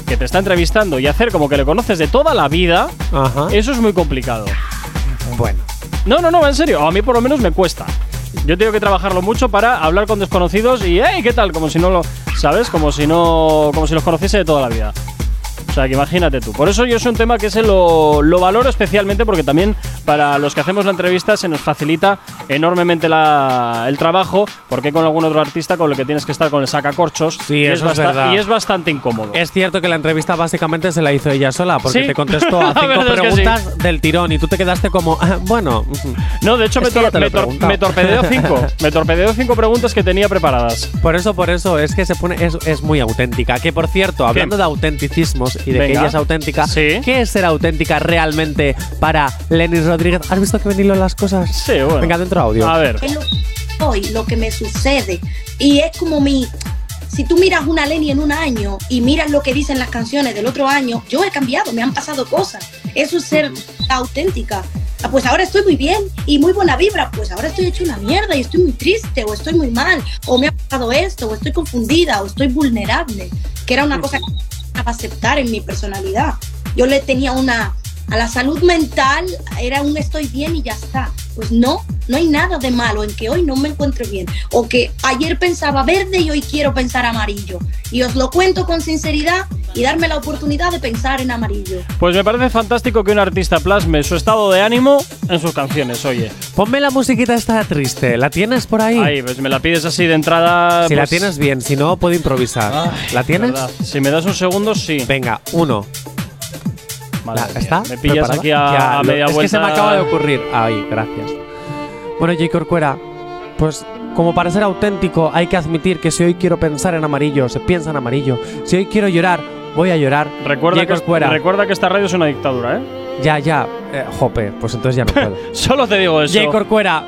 que te está entrevistando y hacer como que le conoces de toda la vida, eso es muy complicado. Bueno. No, no, no, en serio. A mí por lo menos me cuesta. Yo tengo que trabajarlo mucho para hablar con desconocidos y, hey, ¿qué tal? Como si no lo, ¿sabes? Como si no, como si los conociese de toda la vida. O sea, que imagínate tú. Por eso yo es un tema que se lo, lo valoro especialmente porque también para los que hacemos la entrevista se nos facilita enormemente la- el trabajo porque con algún otro artista con el que tienes que estar con el sacacorchos Sí, y, eso es basta- verdad. y es bastante incómodo. Es cierto que la entrevista básicamente se la hizo ella sola, porque Sí. te contestó a cinco verdad es que sí. preguntas del tirón y tú te quedaste como, "Ah, bueno. No, de hecho me, tor- me tor- me torpedeó cinco. me torpedeó cinco preguntas que tenía preparadas. Por eso, por eso, es que se pone, es, es muy auténtica. Que por cierto, hablando de autenticismos y de que Venga. ella es auténtica, ¿qué es ser auténtica realmente para Lenny Rodríguez? ¿Has visto que venilo las cosas? Sí, bueno. Venga, dentro audio. A ver. es lo que soy, lo que me sucede. Y es como mi. Si tú miras una Lenny en un año y miras lo que dicen las canciones del otro año, yo he cambiado, me han pasado cosas. Eso es ser auténtica. Ah, Pues ahora estoy muy bien y muy buena vibra. Pues ahora estoy hecho una mierda y estoy muy triste o estoy muy mal o me ha pasado esto o estoy confundida o estoy vulnerable. Que era una cosa que aceptar en mi personalidad. Yo le tenía una a la salud mental era un estoy bien y ya está. Pues no, no hay nada de malo en que hoy no me encuentre bien o que ayer pensaba verde y hoy quiero pensar amarillo. Y os lo cuento con sinceridad y darme la oportunidad de pensar en amarillo. Pues me parece fantástico que un artista plasme su estado de ánimo en sus canciones, oye. Ponme la musiquita esta triste. ¿La tienes por ahí? Ahí, pues me la pides así de entrada. si la pues- tienes bien, si no, puedo improvisar. ¿La tienes? verdad. Si me das un segundo, sí. Venga, uno. Madre mía, ¿Está? Me pillas ¿Preparada? aquí a, Ya, a media es vuelta. que se me acaba de ocurrir. Ahí, gracias. Bueno, J. Corcuera, pues como para ser auténtico hay que admitir que si hoy quiero pensar en amarillo, se piensa en amarillo. Si hoy quiero llorar, voy a llorar. Recuerda que, recuerda que esta radio es una dictadura, ¿eh? ya, ya. eh, jope, pues entonces ya no puedo. Solo te digo eso. J. Corcuera,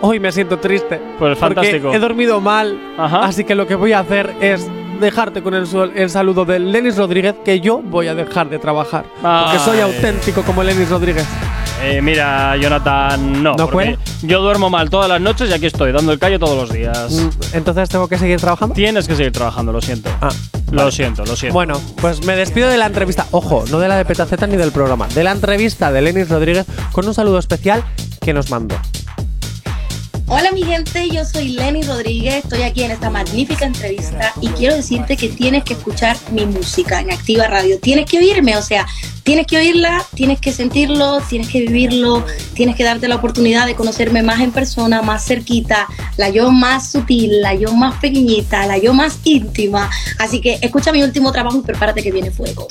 hoy me siento triste. Pues porque fantástico. He dormido mal, así que lo que voy a hacer es dejarte con el, el saludo de Lenis Rodríguez, que yo voy a dejar de trabajar. Porque soy auténtico como Lenis Rodríguez. Eh, mira, Jonathan, no. ¿No porque Yo duermo mal todas las noches y aquí estoy, dando el callo todos los días. Mm, Entonces tengo que seguir trabajando. Tienes que seguir trabajando, lo siento. lo siento, lo siento. Bueno, pues me despido de la entrevista. Ojo, no de la de Petaceta ni del programa. De la entrevista de Lenis Rodríguez con un saludo especial que nos mandó. Hola mi gente, yo soy Lenny Rodríguez, estoy aquí en esta magnífica entrevista y quiero decirte que tienes que escuchar mi música en Activa Radio, tienes que oírme, o sea, tienes que oírla, tienes que sentirlo, tienes que vivirlo, tienes que darte la oportunidad de conocerme más en persona, más cerquita, la yo más sutil, la yo más pequeñita, la yo más íntima, así que escucha mi último trabajo y prepárate que viene fuego.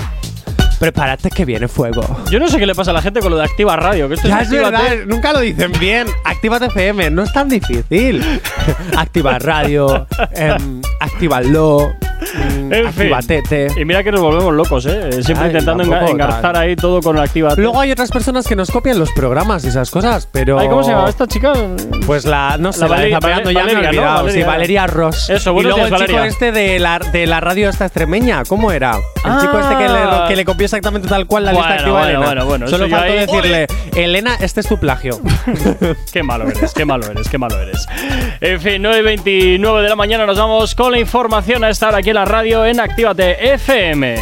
Prepárate que viene fuego. Yo no sé qué le pasa a la gente con lo de Activa Radio, que esto Ya es verdad, nunca lo dicen bien. Actívate FM, no es tan difícil. Activa radio, em, actívalo, En fin. Y mira que nos volvemos locos, ¿eh? Siempre Ay, intentando enga- engarzar tal. ahí todo con Activa. Luego hay otras personas que nos copian los programas y esas cosas, pero. Ay, ¿Cómo se llama esta chica? Pues la, no sé, La la, Valeria- Zapeando, ya me Valeria, ¿no? olvidado. Sí, Valeria. Valeria Ross. Eso, y buenos luego el chico Valeria. este de la, de la radio esta extremeña, ¿cómo era? El chico este que le, que le copió exactamente tal cual la lista Bueno, activa bueno, Elena. bueno, bueno, Solo faltó ahí- decirle, Elena, este es tu plagio. Qué malo eres, qué malo eres, qué malo eres. En fin, 9 y 29 de la mañana nos vamos con la información a estar aquí en la radio en Actívate FM.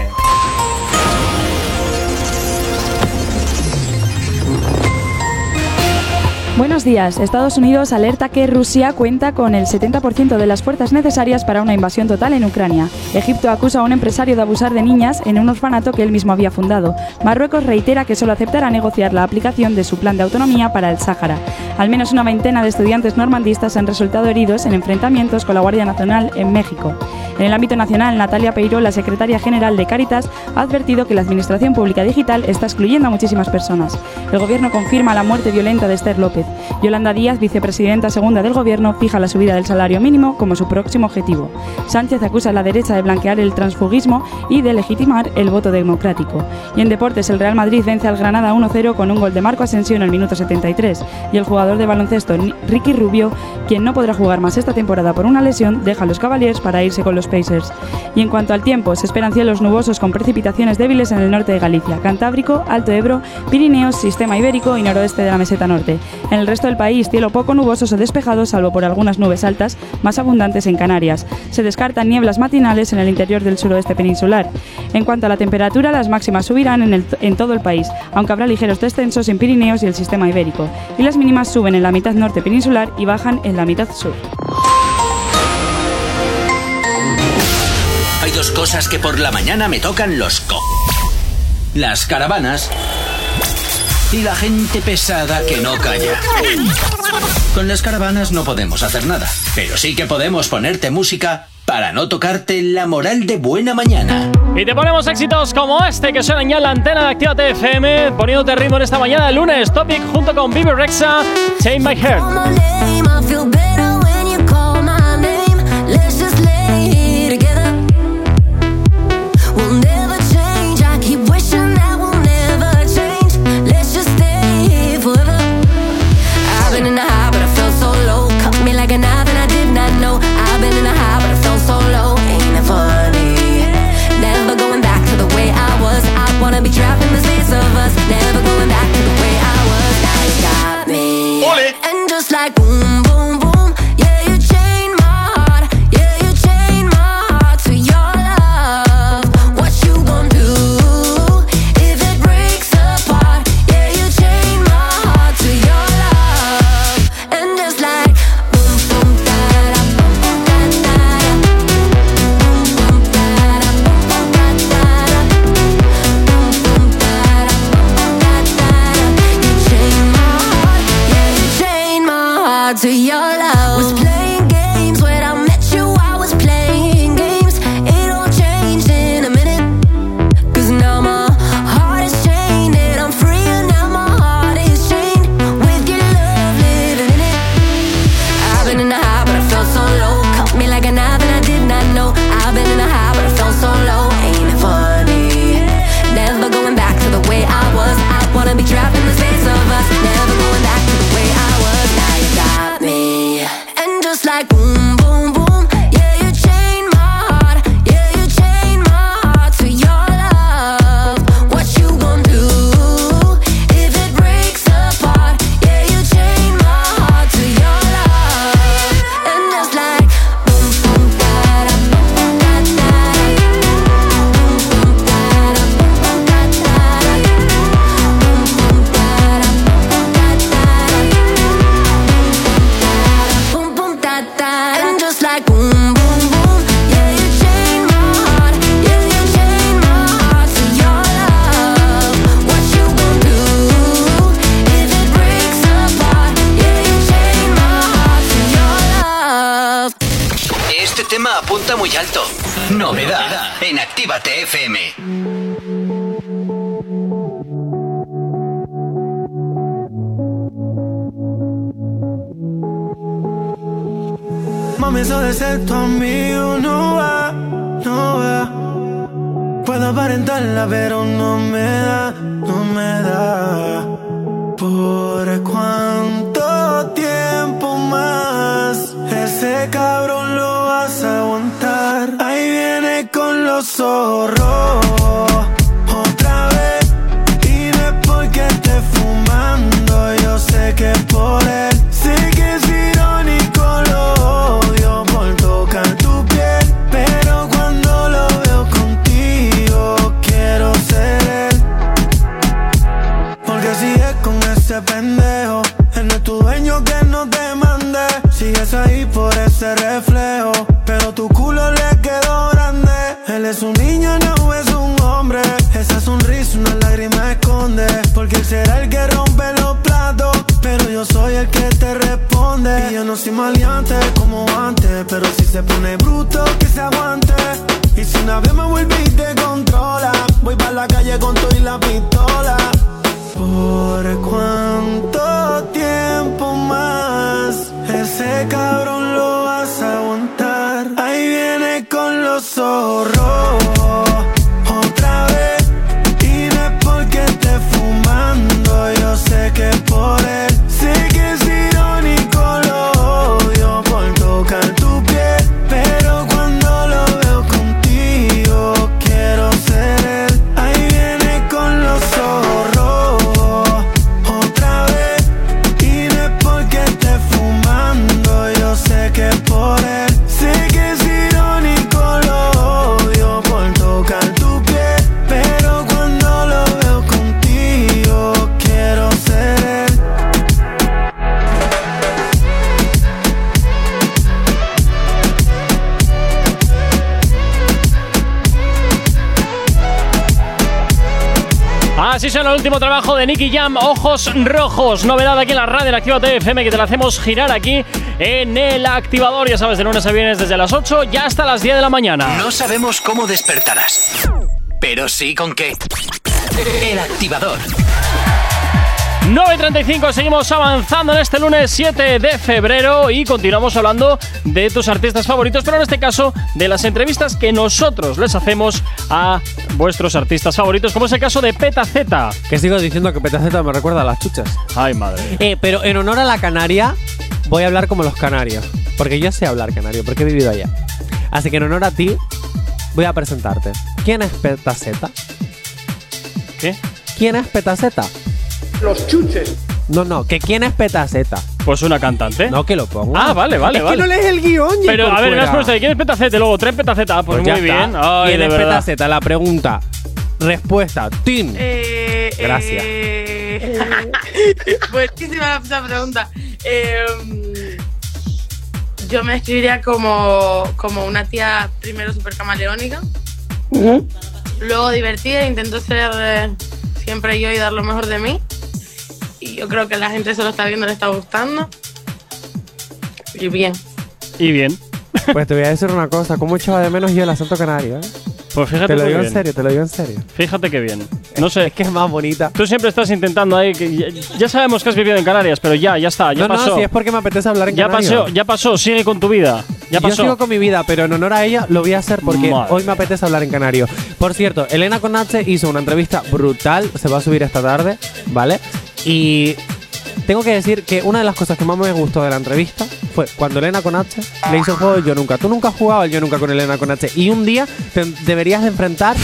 Buenos días. Estados Unidos alerta que Rusia cuenta con el 70% de las fuerzas necesarias para una invasión total en Ucrania. Egipto acusa a un empresario de abusar de niñas en un orfanato que él mismo había fundado. Marruecos reitera que solo aceptará negociar la aplicación de su plan de autonomía para el Sáhara. Al menos una veintena de estudiantes normandistas han resultado heridos en enfrentamientos con la Guardia Nacional en México. En el ámbito nacional, Natalia Peiró, la secretaria general de Cáritas, ha advertido que la Administración Pública Digital está excluyendo a muchísimas personas. El Gobierno confirma la muerte violenta de Esther López. Yolanda Díaz, vicepresidenta segunda del Gobierno, fija la subida del salario mínimo como su próximo objetivo. Sánchez acusa a la derecha de blanquear el transfugismo y de legitimar el voto democrático. Y en deportes, el Real Madrid vence al Granada 1-0 con un gol de Marco Asensio en el minuto 73. Y el jugador de baloncesto Ricky Rubio, quien no podrá jugar más esta temporada por una lesión, deja los Cavaliers para irse con los Pacers. Y en cuanto al tiempo, se esperan cielos nubosos con precipitaciones débiles en el norte de Galicia, Cantábrico, Alto Ebro, Pirineos, Sistema Ibérico y noroeste de la meseta norte. En el resto del país, cielo poco nuboso o despejado, salvo por algunas nubes altas, más abundantes en Canarias. Se descartan nieblas matinales en el interior del suroeste peninsular. En cuanto a la temperatura, las máximas subirán en, el, en todo el país, aunque habrá ligeros descensos en Pirineos y el sistema ibérico. Y las mínimas suben en la mitad norte peninsular y bajan en la mitad sur. Hay dos cosas que por la mañana me tocan los co. Las caravanas y la gente pesada que no calla. Con las caravanas no podemos hacer nada, pero sí que podemos ponerte música para no tocarte la moral de buena mañana. Y te ponemos éxitos como este que suena ya en la antena de Actívate FM, poniéndote ritmo en esta mañana de lunes. Topic junto con Bibi Rexa, Change My Heart. De Nicky Jam, Ojos Rojos. Novedad aquí en la radio, en Activa TFM, que te la hacemos girar aquí en el activador. Ya sabes, de lunes a viernes desde las 8 ya hasta las 10 de la mañana. No sabemos cómo despertarás, pero sí con qué. El activador. 9.35, seguimos avanzando en este lunes 7 de febrero y continuamos hablando de tus artistas favoritos, pero en este caso de las entrevistas que nosotros les hacemos a vuestros artistas favoritos, como es el caso de Peta Z. Que sigo diciendo que Petaceta me recuerda a las chuchas. Ay, madre. Eh, pero en honor a la Canaria, voy a hablar como los canarios. Porque yo sé hablar canario, porque he vivido allá. Así que en honor a ti, voy a presentarte. ¿Quién es Petaceta? ¿Qué? ¿Quién es Petaceta? Los chuches. No, no, que quién es Petaceta. Pues una cantante. No, que lo pongo. Ah, vale, vale, es vale. que no lees el guion, Pero, a ver, me has puesto ahí, ¿quién es Petaceta? Y luego, tres Petaceta. Pues, Pues ya muy está. bien. Ay, ¿Quién de es verdad. Petaceta? La pregunta. Respuesta. Tim. Eh, Gracias. eh, buenísima esa pregunta. Eh, yo me describiría como, como una tía primero súper camaleónica, luego divertida, intento ser eh, siempre yo y dar lo mejor de mí. Yo creo que la gente se lo está viendo, le está gustando. Y bien. Y bien. Pues te voy a decir una cosa. ¿Cómo echaba de menos yo el acento canario? eh? Pues fíjate Te lo digo en serio, te lo digo en serio. Fíjate que bien. No sé. Es que es más bonita. Tú siempre estás intentando ahí. que ya, ya sabemos que has vivido en Canarias, pero ya, ya está, ya no, pasó. no, si es porque me apetece hablar en ya canario. pasó, ya pasó, sigue con tu vida. Ya Yo pasó. sigo con mi vida, pero en honor a ella lo voy a hacer porque Madre hoy me apetece hablar en canario. Por cierto, Elena Conache hizo una entrevista brutal, se va a subir esta tarde, ¿vale? Y tengo que decir que una de las cosas que más me gustó de la entrevista fue cuando Elena Conache le hizo el juego del Yo Nunca. Tú nunca has jugado al Yo Nunca con Elena Conache y un día te deberías de enfrentar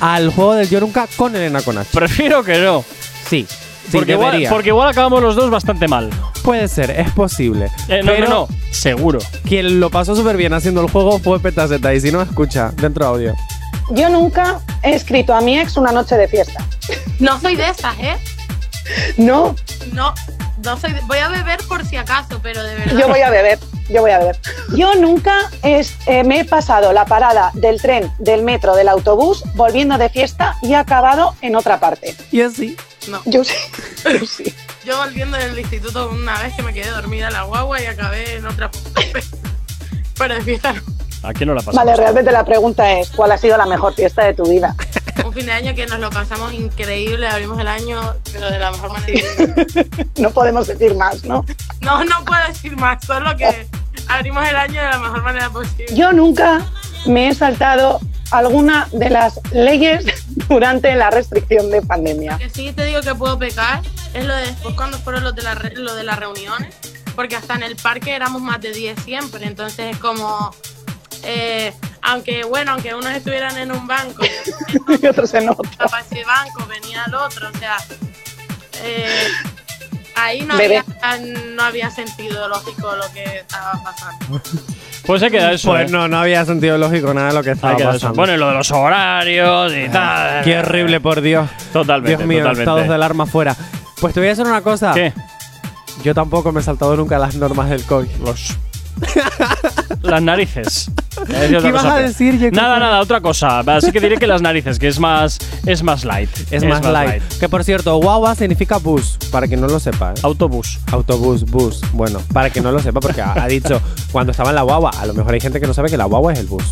al juego del Yo Nunca con Elena Conache. Prefiero que no. Sí. sí, porque, igual, porque igual acabamos los dos bastante mal. Puede ser, es posible. Eh, no, pero no, no, seguro. Quien lo pasó súper bien haciendo el juego fue Petaceta y si no, escucha, dentro audio. Yo nunca he escrito a mi ex una noche de fiesta. No soy de esas, ¿eh? No, No, no soy de- voy a beber por si acaso, pero de verdad. yo voy a beber, yo voy a beber. Yo nunca es- eh, me he pasado la parada del tren, del metro, del autobús, volviendo de fiesta y he acabado en otra parte. Y así. No. Yo sí, pero sí. Yo volviendo del instituto una vez que me quedé dormida en la guagua y acabé en otra. Pero de fiesta. ¿A quién no la pasamos? Vale, realmente la pregunta es, ¿cuál ha sido la mejor fiesta de tu vida? Un fin de año que nos lo pasamos increíble, abrimos el año, pero de la mejor manera. No podemos decir más, ¿no? No, no puedo decir más, solo que abrimos el año de la mejor manera posible. Yo nunca me he saltado alguna de las leyes durante la restricción de pandemia. Lo que sí te digo que puedo pecar es lo de después cuando fueron los de, la lo de las reuniones, porque hasta en el parque éramos más de 10 siempre, entonces es como, eh, aunque bueno, aunque unos estuvieran en un banco y otros en otro. para ese banco, venía el otro, o sea, eh, ahí no había, no había sentido lógico lo que estaba pasando. Pues se queda eso. Pues eh. no, no había sentido lógico nada de lo que estaba queda eso. pasando. Bueno, y lo de los horarios y tal. Qué horrible, por Dios. Totalmente, Dios mío, totalmente. estados de alarma fuera. Pues te voy a decir una cosa. ¿Qué? Yo tampoco me he saltado nunca las normas del COVID. Los. Las narices. ¿Qué ibas cosa, a decir, Jacob? Nada, nada, otra cosa. Así que diré que las narices, que es más, es más light. Es, más, light. Que por cierto, guagua significa bus, para que no lo sepa. ¿eh? Autobús. Autobús, bus. Bueno, para que no lo sepa, porque ha, ha dicho cuando estaba en la guagua. A lo mejor hay gente que no sabe que la guagua es el bus.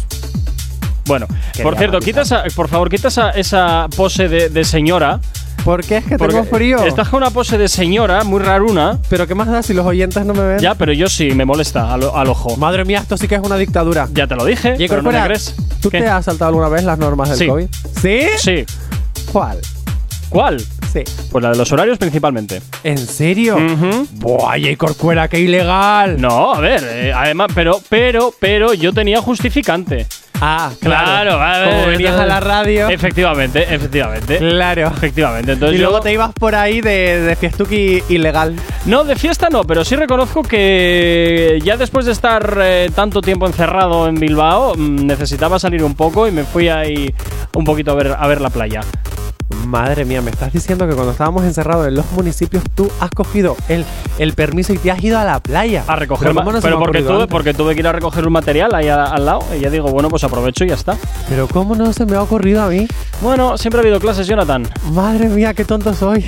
Bueno, Quería por cierto, quita esa- por favor, quita esa, esa pose de, de señora. ¿Por qué? Es que Porque tengo frío. Estás con una pose de señora muy raruna. Pero ¿qué más da si los oyentes no me ven? Ya, pero yo sí, me molesta al, al ojo. Madre mía, esto sí que es una dictadura. Ya te lo dije, Jacob, pero no me crees. ¿Tú ¿Qué? te has saltado alguna vez las normas del Sí. COVID? ¿Sí? Sí. ¿Cuál? ¿Cuál? Sí. Pues la de los horarios principalmente. ¿En serio? Ujú. Buah, J. Corcuera, qué ilegal. No, a ver, eh, además, pero, pero, pero yo tenía justificante. Ah, Claro, a ver, Como venías a la radio. Efectivamente, efectivamente. Claro. Efectivamente. Entonces Y luego yo- te ibas por ahí de, de fiestuki ilegal. No, de fiesta no, pero sí reconozco que ya después de estar eh, tanto tiempo encerrado en Bilbao, mm, necesitaba salir un poco y me fui ahí un poquito a ver, a ver la playa. Madre mía, me estás diciendo que cuando estábamos encerrados en los municipios tú has cogido el, el permiso y te has ido a la playa. A recoger Pero ma- ¿cómo no se pero porque tuve, antes? porque tuve que ir a recoger un material ahí a- al lado. Y ya digo, bueno, pues aprovecho y ya está. Pero ¿cómo no se me ha ocurrido a mí? Bueno, siempre ha habido clases, Jonathan. Madre mía, qué tonto soy.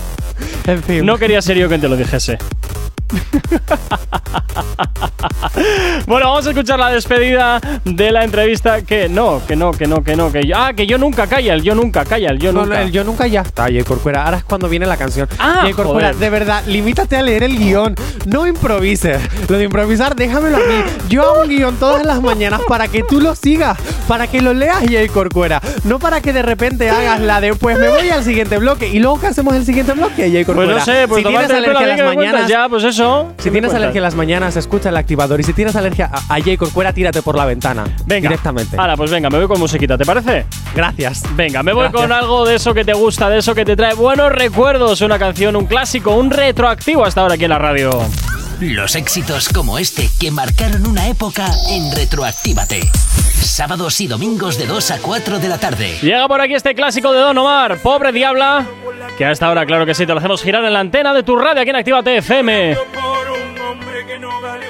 en fin. No quería ser yo quien te lo dijese. Bueno, vamos a escuchar la despedida de la entrevista. Que no, que no, que no, que no, que yo. Ah, que yo nunca calla, el yo nunca calla, el yo No, nunca. no, el yo nunca ya está, Jay Corcuera. Ahora es cuando viene la canción. Ah, Jay Corcuera, joder. de verdad, limítate a leer el guion. No improvises. Lo de improvisar, déjamelo a mí. Yo hago un guion todas las mañanas para que tú lo sigas, para que lo leas, Jay Corcuera. No para que de repente hagas la de, pues me voy al siguiente bloque. Y luego que hacemos el siguiente bloque, Jay Pues Corcuera. no sé, pues si tienes alergia las mañanas. ya, pues eso. Si tienes alergia a las mañanas, escucha el activador. Y si tienes alergia a, a Jay Corcuera, tírate por la ventana. Venga. Directamente. Ahora, pues venga, me voy con musiquita, ¿te parece? Gracias. Venga, me voy Gracias. con algo de eso que te gusta, de eso que te trae buenos recuerdos. Una canción, un clásico, un retroactivo hasta ahora aquí en la radio. Los éxitos como este que marcaron una época en Retroactívate. Sábados y domingos de 2 a 4 de la tarde. Llega por aquí este clásico de Don Omar, Pobre Diabla, que hasta ahora, claro que sí, te lo hacemos girar en la antena de tu radio aquí en Actívate FM. por un hombre que no vale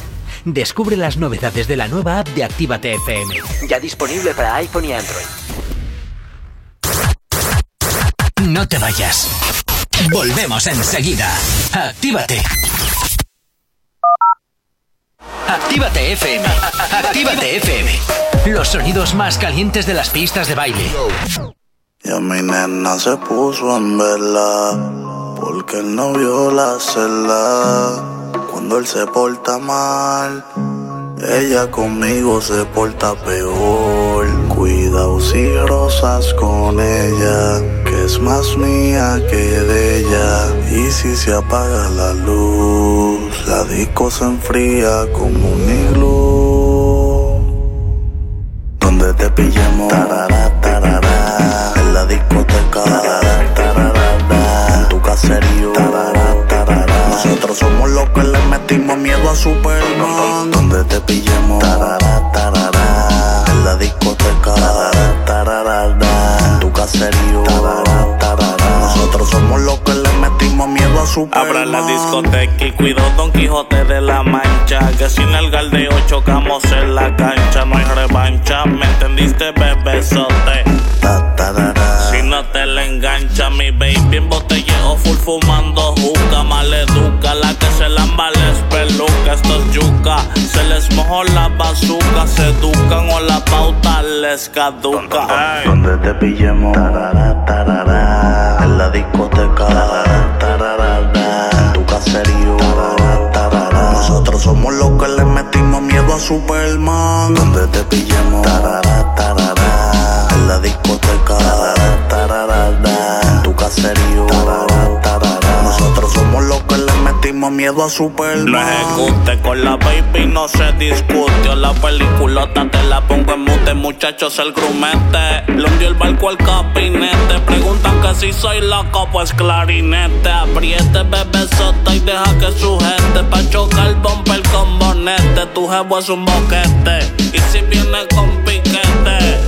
Descubre las novedades de la nueva app de Actívate FM. Ya disponible para iPhone y Android. No te vayas. Volvemos enseguida. Actívate. Actívate FM. Actívate FM. Los sonidos más calientes de las pistas de baile. Y a mi nena se puso en vela porque él no vio la celda. Cuando él se porta mal, ella conmigo se porta peor. Cuidado si rosas con ella, que es más mía que de ella. Y si se apaga la luz, la disco se enfría como un iglú. Donde te pillemos, tarara, tarara, en la discoteca, tarara, en tu caserío. Nosotros somos los que le metimos miedo a Superman. Donde te pillemos, tarara, tarara, en la discoteca, tarara, tarara, en tu caserío, tarara, tarara. Nosotros somos los que le metimos miedo a Superman. Abra la discoteca y cuido Don Quijote de la Mancha. Que sin el galdeo chocamos en la cancha. No hay revancha, ¿me entendiste, bebesote? Si no te le engancha, mi baby en botelleo full fumando juca. Maleduca, la que se lamba les peluca. Esto es yuca, se les mojó la bazuca. Se educan o la pauta les caduca. Donde te pillemos, tarara, tarara, la discoteca, tu caserío. Nosotros somos los que le metimos miedo a Superman. Donde te tarara, en la discoteca, tu caserío, miedo a Superman. Lo ejecute con la baby, no se discute. O la peliculota te la pongo en mute, muchachos, el grumete. Le hundió el barco al capinete. Preguntan que si soy loco, pues clarinete. Apriete, bebé sota y deja que sujete. Pa' chocar bumper con bonete. Tu jevo es un boquete. Y si viene con piquete,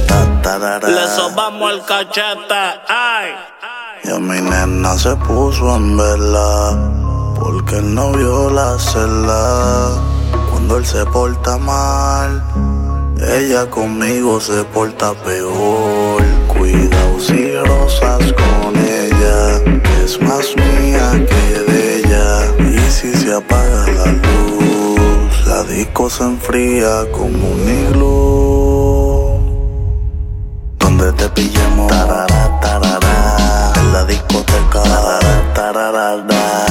le sobamos el cachete. Ay. Y a mi nena se puso en vela porque él no vio la celda. Cuando él se porta mal, ella conmigo se porta peor. Cuidado si rosas con ella, es más mía que de ella. Y si se apaga la luz, la disco se enfría como un iglú. Donde te pillemos, la discoteca, tarara, tarara,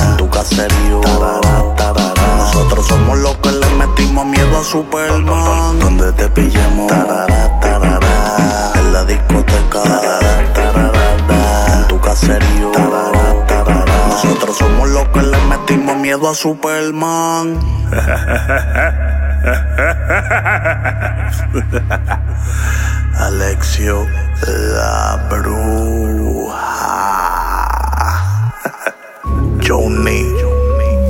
en tu caserío. Nosotros somos los que le metimos miedo a Superman. Donde te pillemos, en la discoteca, en tu caserío. Nosotros somos los que le metimos miedo a Superman. Alexio la bruja. Johnny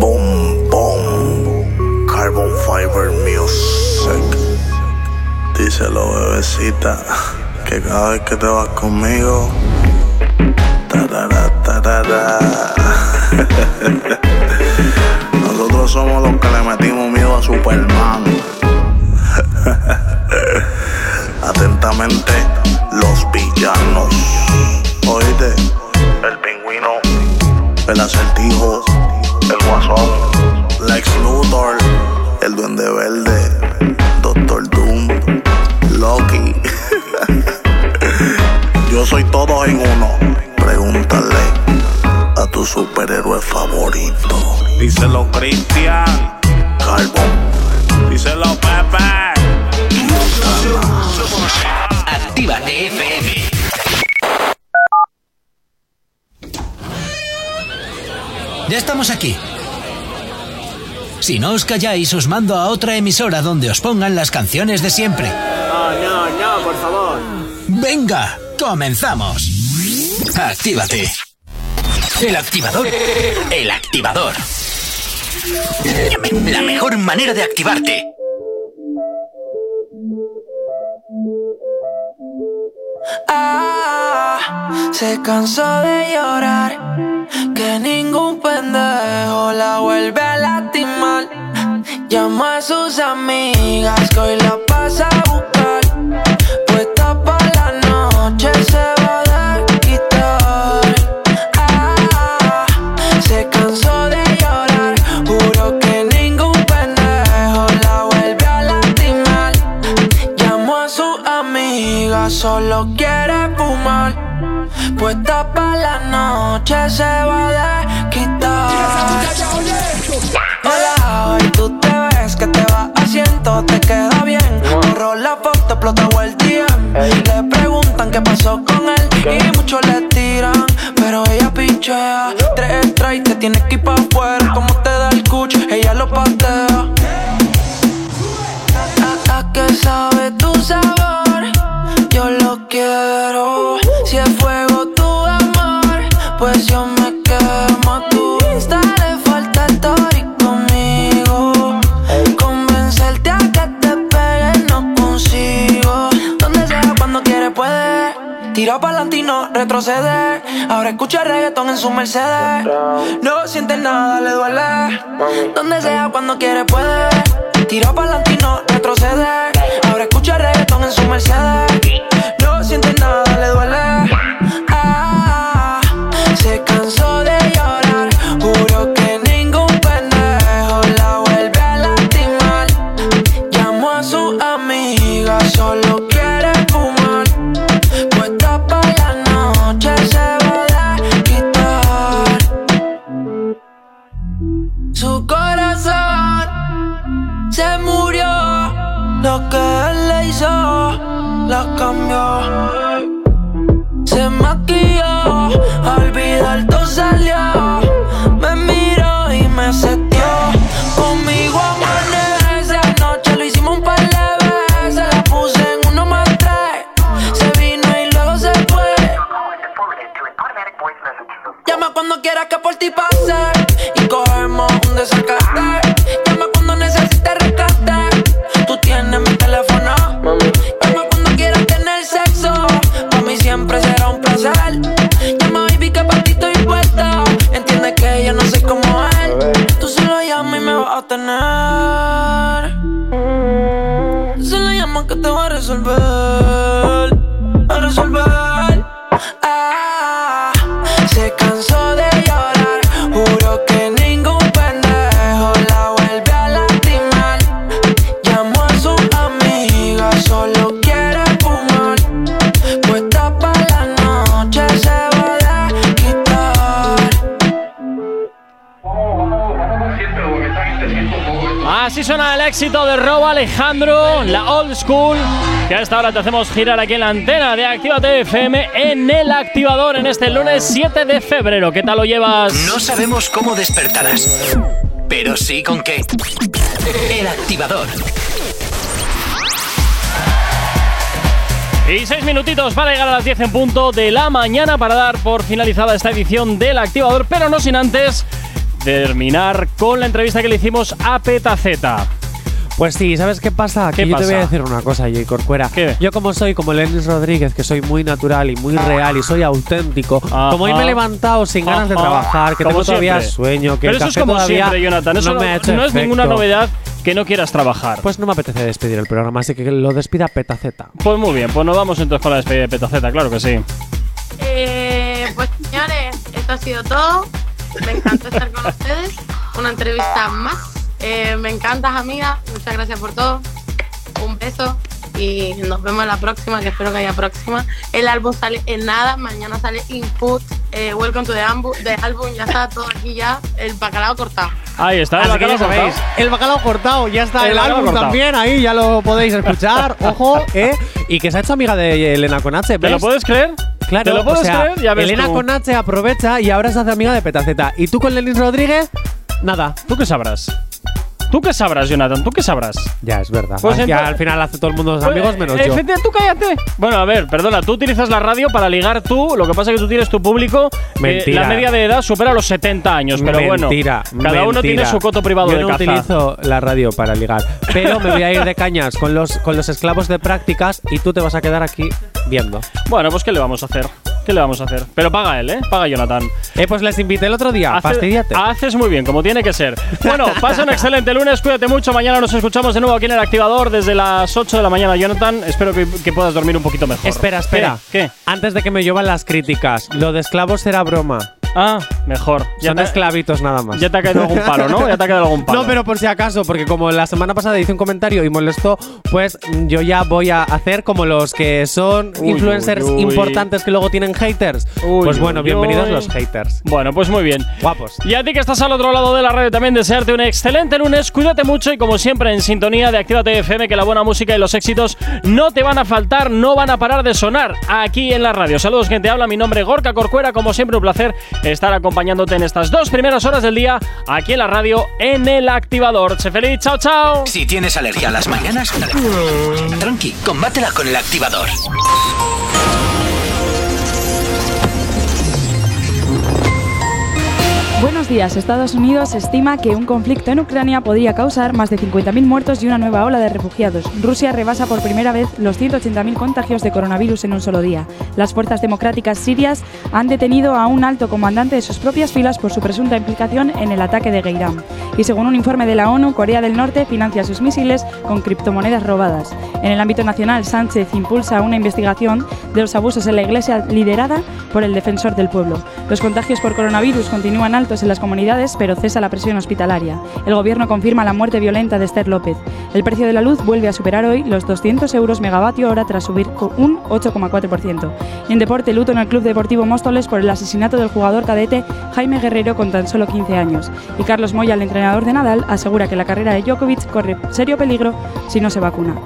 Boom Boom Carbon Fiber Music. Díselo, bebecita, que cada vez que te vas conmigo, tarara, tarara. Nosotros somos los que le metimos miedo a Superman. Atentamente, los villanos. Oíste, el pingüino, el acertijo, el guasón, Lex Luthor, el duende verde, Doctor Doom, Loki. Yo soy todos en uno. Pregúntale a tu superhéroe favorito. Díselo, Cristian. Carbon. Díselo, Pepe. Actívate FM. Ya estamos aquí. Si no os calláis, os mando a otra emisora donde os pongan las canciones de siempre. No, no, no, por favor. Venga, comenzamos. Actívate. El activador. El activador. La mejor manera de activarte. Ah, se cansó de llorar, que ningún pendejo la vuelve a lastimar. Llama a sus amigas que hoy la pasa a. Puesta pa' la noche se va a quitar. Mercedes. No siente nada, le duele. Donde sea, cuando quiere puede. Tira pa'lante y no retroceder. Ahora escucha reggaetón en su Mercedes. Alejandro, la old school, que a esta hora te hacemos girar aquí en la antena de Actívate FM en el activador en este lunes 7 de febrero. ¿Qué tal lo llevas? No sabemos cómo despertarás, pero sí con qué. El activador. Y seis minutitos para llegar a las 10 en punto de la mañana para dar por finalizada esta edición del activador, pero no sin antes terminar con la entrevista que le hicimos a Petaceta. Pues sí, ¿sabes qué pasa? ¿Qué que yo te voy a decir una cosa, J. Corcuera. Yo como soy como Lenis Rodríguez, que soy muy natural y muy real y soy auténtico, como hoy me he levantado sin ganas de trabajar, que Como tengo todavía siempre. sueño, que Pero el eso es café como todavía siempre, Jonathan. Eso no, me ha hecho no es ninguna novedad que no quieras trabajar. Pues no me apetece despedir el programa, así que lo despida Petaceta. Pues muy bien, pues nos vamos entonces con la despedida de Petaceta, claro que sí. Eh, pues señores, esto ha sido todo. Me encantó estar con ustedes. Una entrevista más. Eh, me encantas, amiga. Muchas gracias por todo. Un beso. Y nos vemos en la próxima, que espero que haya próxima. El álbum sale en nada. Mañana sale Input. Eh, welcome to the, ambu- the álbum. Ya está todo aquí ya. El bacalao cortado. Ahí está, el Así bacalao ya sabéis, cortado. el bacalao cortado, ya está El álbum cortado. también, ahí ya lo podéis escuchar, ojo, ¿eh? Y que se ha hecho amiga de Elena Conache, ¿Te lo puedes creer? Claro, ¿Te lo puedes o sea, creer? Ya ves Elena tú. con H aprovecha y ahora se hace amiga de Petaceta. Y tú con Lenis Rodríguez, nada. ¿Tú qué sabrás? ¿Tú qué sabrás, Jonathan? ¿Tú qué sabrás? Ya, es verdad. Pues ya al final hace todo el mundo los Pues, amigos menos eh, yo. efectivamente, tú cállate. Bueno, a ver, perdona, tú utilizas la radio para ligar tú, lo que pasa es que tú tienes tu público que Mentira. la media de edad supera los 70 años, pero mentira, bueno, cada uno mentira. tiene su coto privado Yo de no caza. utilizo la radio para ligar, pero me voy a ir de cañas con los, con los esclavos de prácticas y tú te vas a quedar aquí viendo. Bueno, pues ¿qué le vamos a hacer? ¿Qué le vamos a hacer? Pero paga él, ¿eh? Paga Jonathan. Eh, pues les invité el otro día, Hace- fastidiate. Haces muy bien, como tiene que ser. Bueno, pasa un excelente lunes, cuídate mucho. Mañana nos escuchamos de nuevo aquí en el activador desde las 8 de la mañana, Jonathan. Espero que, que puedas dormir un poquito mejor. Espera, espera. ¿Qué? ¿Qué? Antes de que me lluevan las críticas, lo de esclavos será broma. Ah, mejor. Ya Son te, esclavitos nada más. ya te ha caído algún palo, ¿no? Ya te ha caído algún palo. No, pero por si acaso, porque como la semana pasada hice un comentario y molestó, pues yo ya voy a hacer como los que son Uy, influencers uy, uy. importantes que luego tienen haters. Uy, pues bueno, bienvenidos los haters. Bueno, pues muy bien. Guapos. Y a ti que estás al otro lado de la radio también desearte un excelente lunes, cuídate mucho y como siempre en sintonía de Actívate FM que la buena música y los éxitos no te van a faltar, no van a parar de sonar aquí en la radio. Saludos quien te habla, mi nombre es Gorka Corcuera, como siempre un placer estar acompañándote en estas dos primeras horas del día aquí en la radio en el activador. Sé feliz, chao chao. Si tienes alergia a las mañanas, tranqui, combátela con el activador. Buenos días. Estados Unidos estima que un conflicto en Ucrania podría causar más de 50.000 muertos y una nueva ola de refugiados. Rusia rebasa por primera vez los 180.000 contagios de coronavirus en un solo día. Las fuerzas democráticas sirias han detenido a un alto comandante de sus propias filas por su presunta implicación en el ataque de Geirán. Y según un informe de la ONU, Corea del Norte financia sus misiles con criptomonedas robadas. En el ámbito nacional, Sánchez impulsa una investigación de los abusos en la Iglesia liderada por el defensor del pueblo. Los contagios por coronavirus continúan altos en las comunidades, pero cesa la presión hospitalaria. El gobierno confirma la muerte violenta de Esther López. El precio de la luz vuelve a superar hoy los 200 euros megavatio hora tras subir un 8,4%. Y en deporte, luto en el Club Deportivo Móstoles por el asesinato del jugador cadete Jaime Guerrero con tan solo 15 años. Y Carlos Moya, el entrenador de Nadal, asegura que la carrera de Djokovic corre serio peligro si no se vacuna.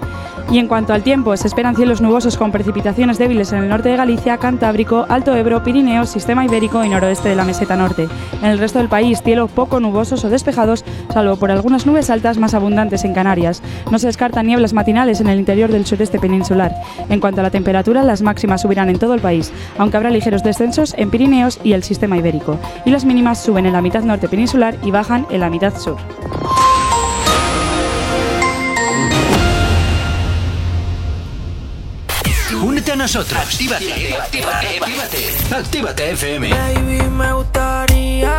Y en cuanto al tiempo, se esperan cielos nubosos con precipitaciones débiles en el norte de Galicia, Cantábrico, Alto Ebro, Pirineos, Sistema Ibérico y noroeste de la meseta norte. En el resto del país, cielo poco nubosos o despejados, salvo por algunas nubes altas más abundantes en Canarias. No se descartan nieblas matinales en el interior del sureste peninsular. En cuanto a la temperatura, las máximas subirán en todo el país, aunque habrá ligeros descensos en Pirineos y el Sistema Ibérico. Y las mínimas suben en la mitad norte peninsular y bajan en la mitad sur. Nosotros. Actívate, actívate, actívate. Actívate FM. Baby, me gustaría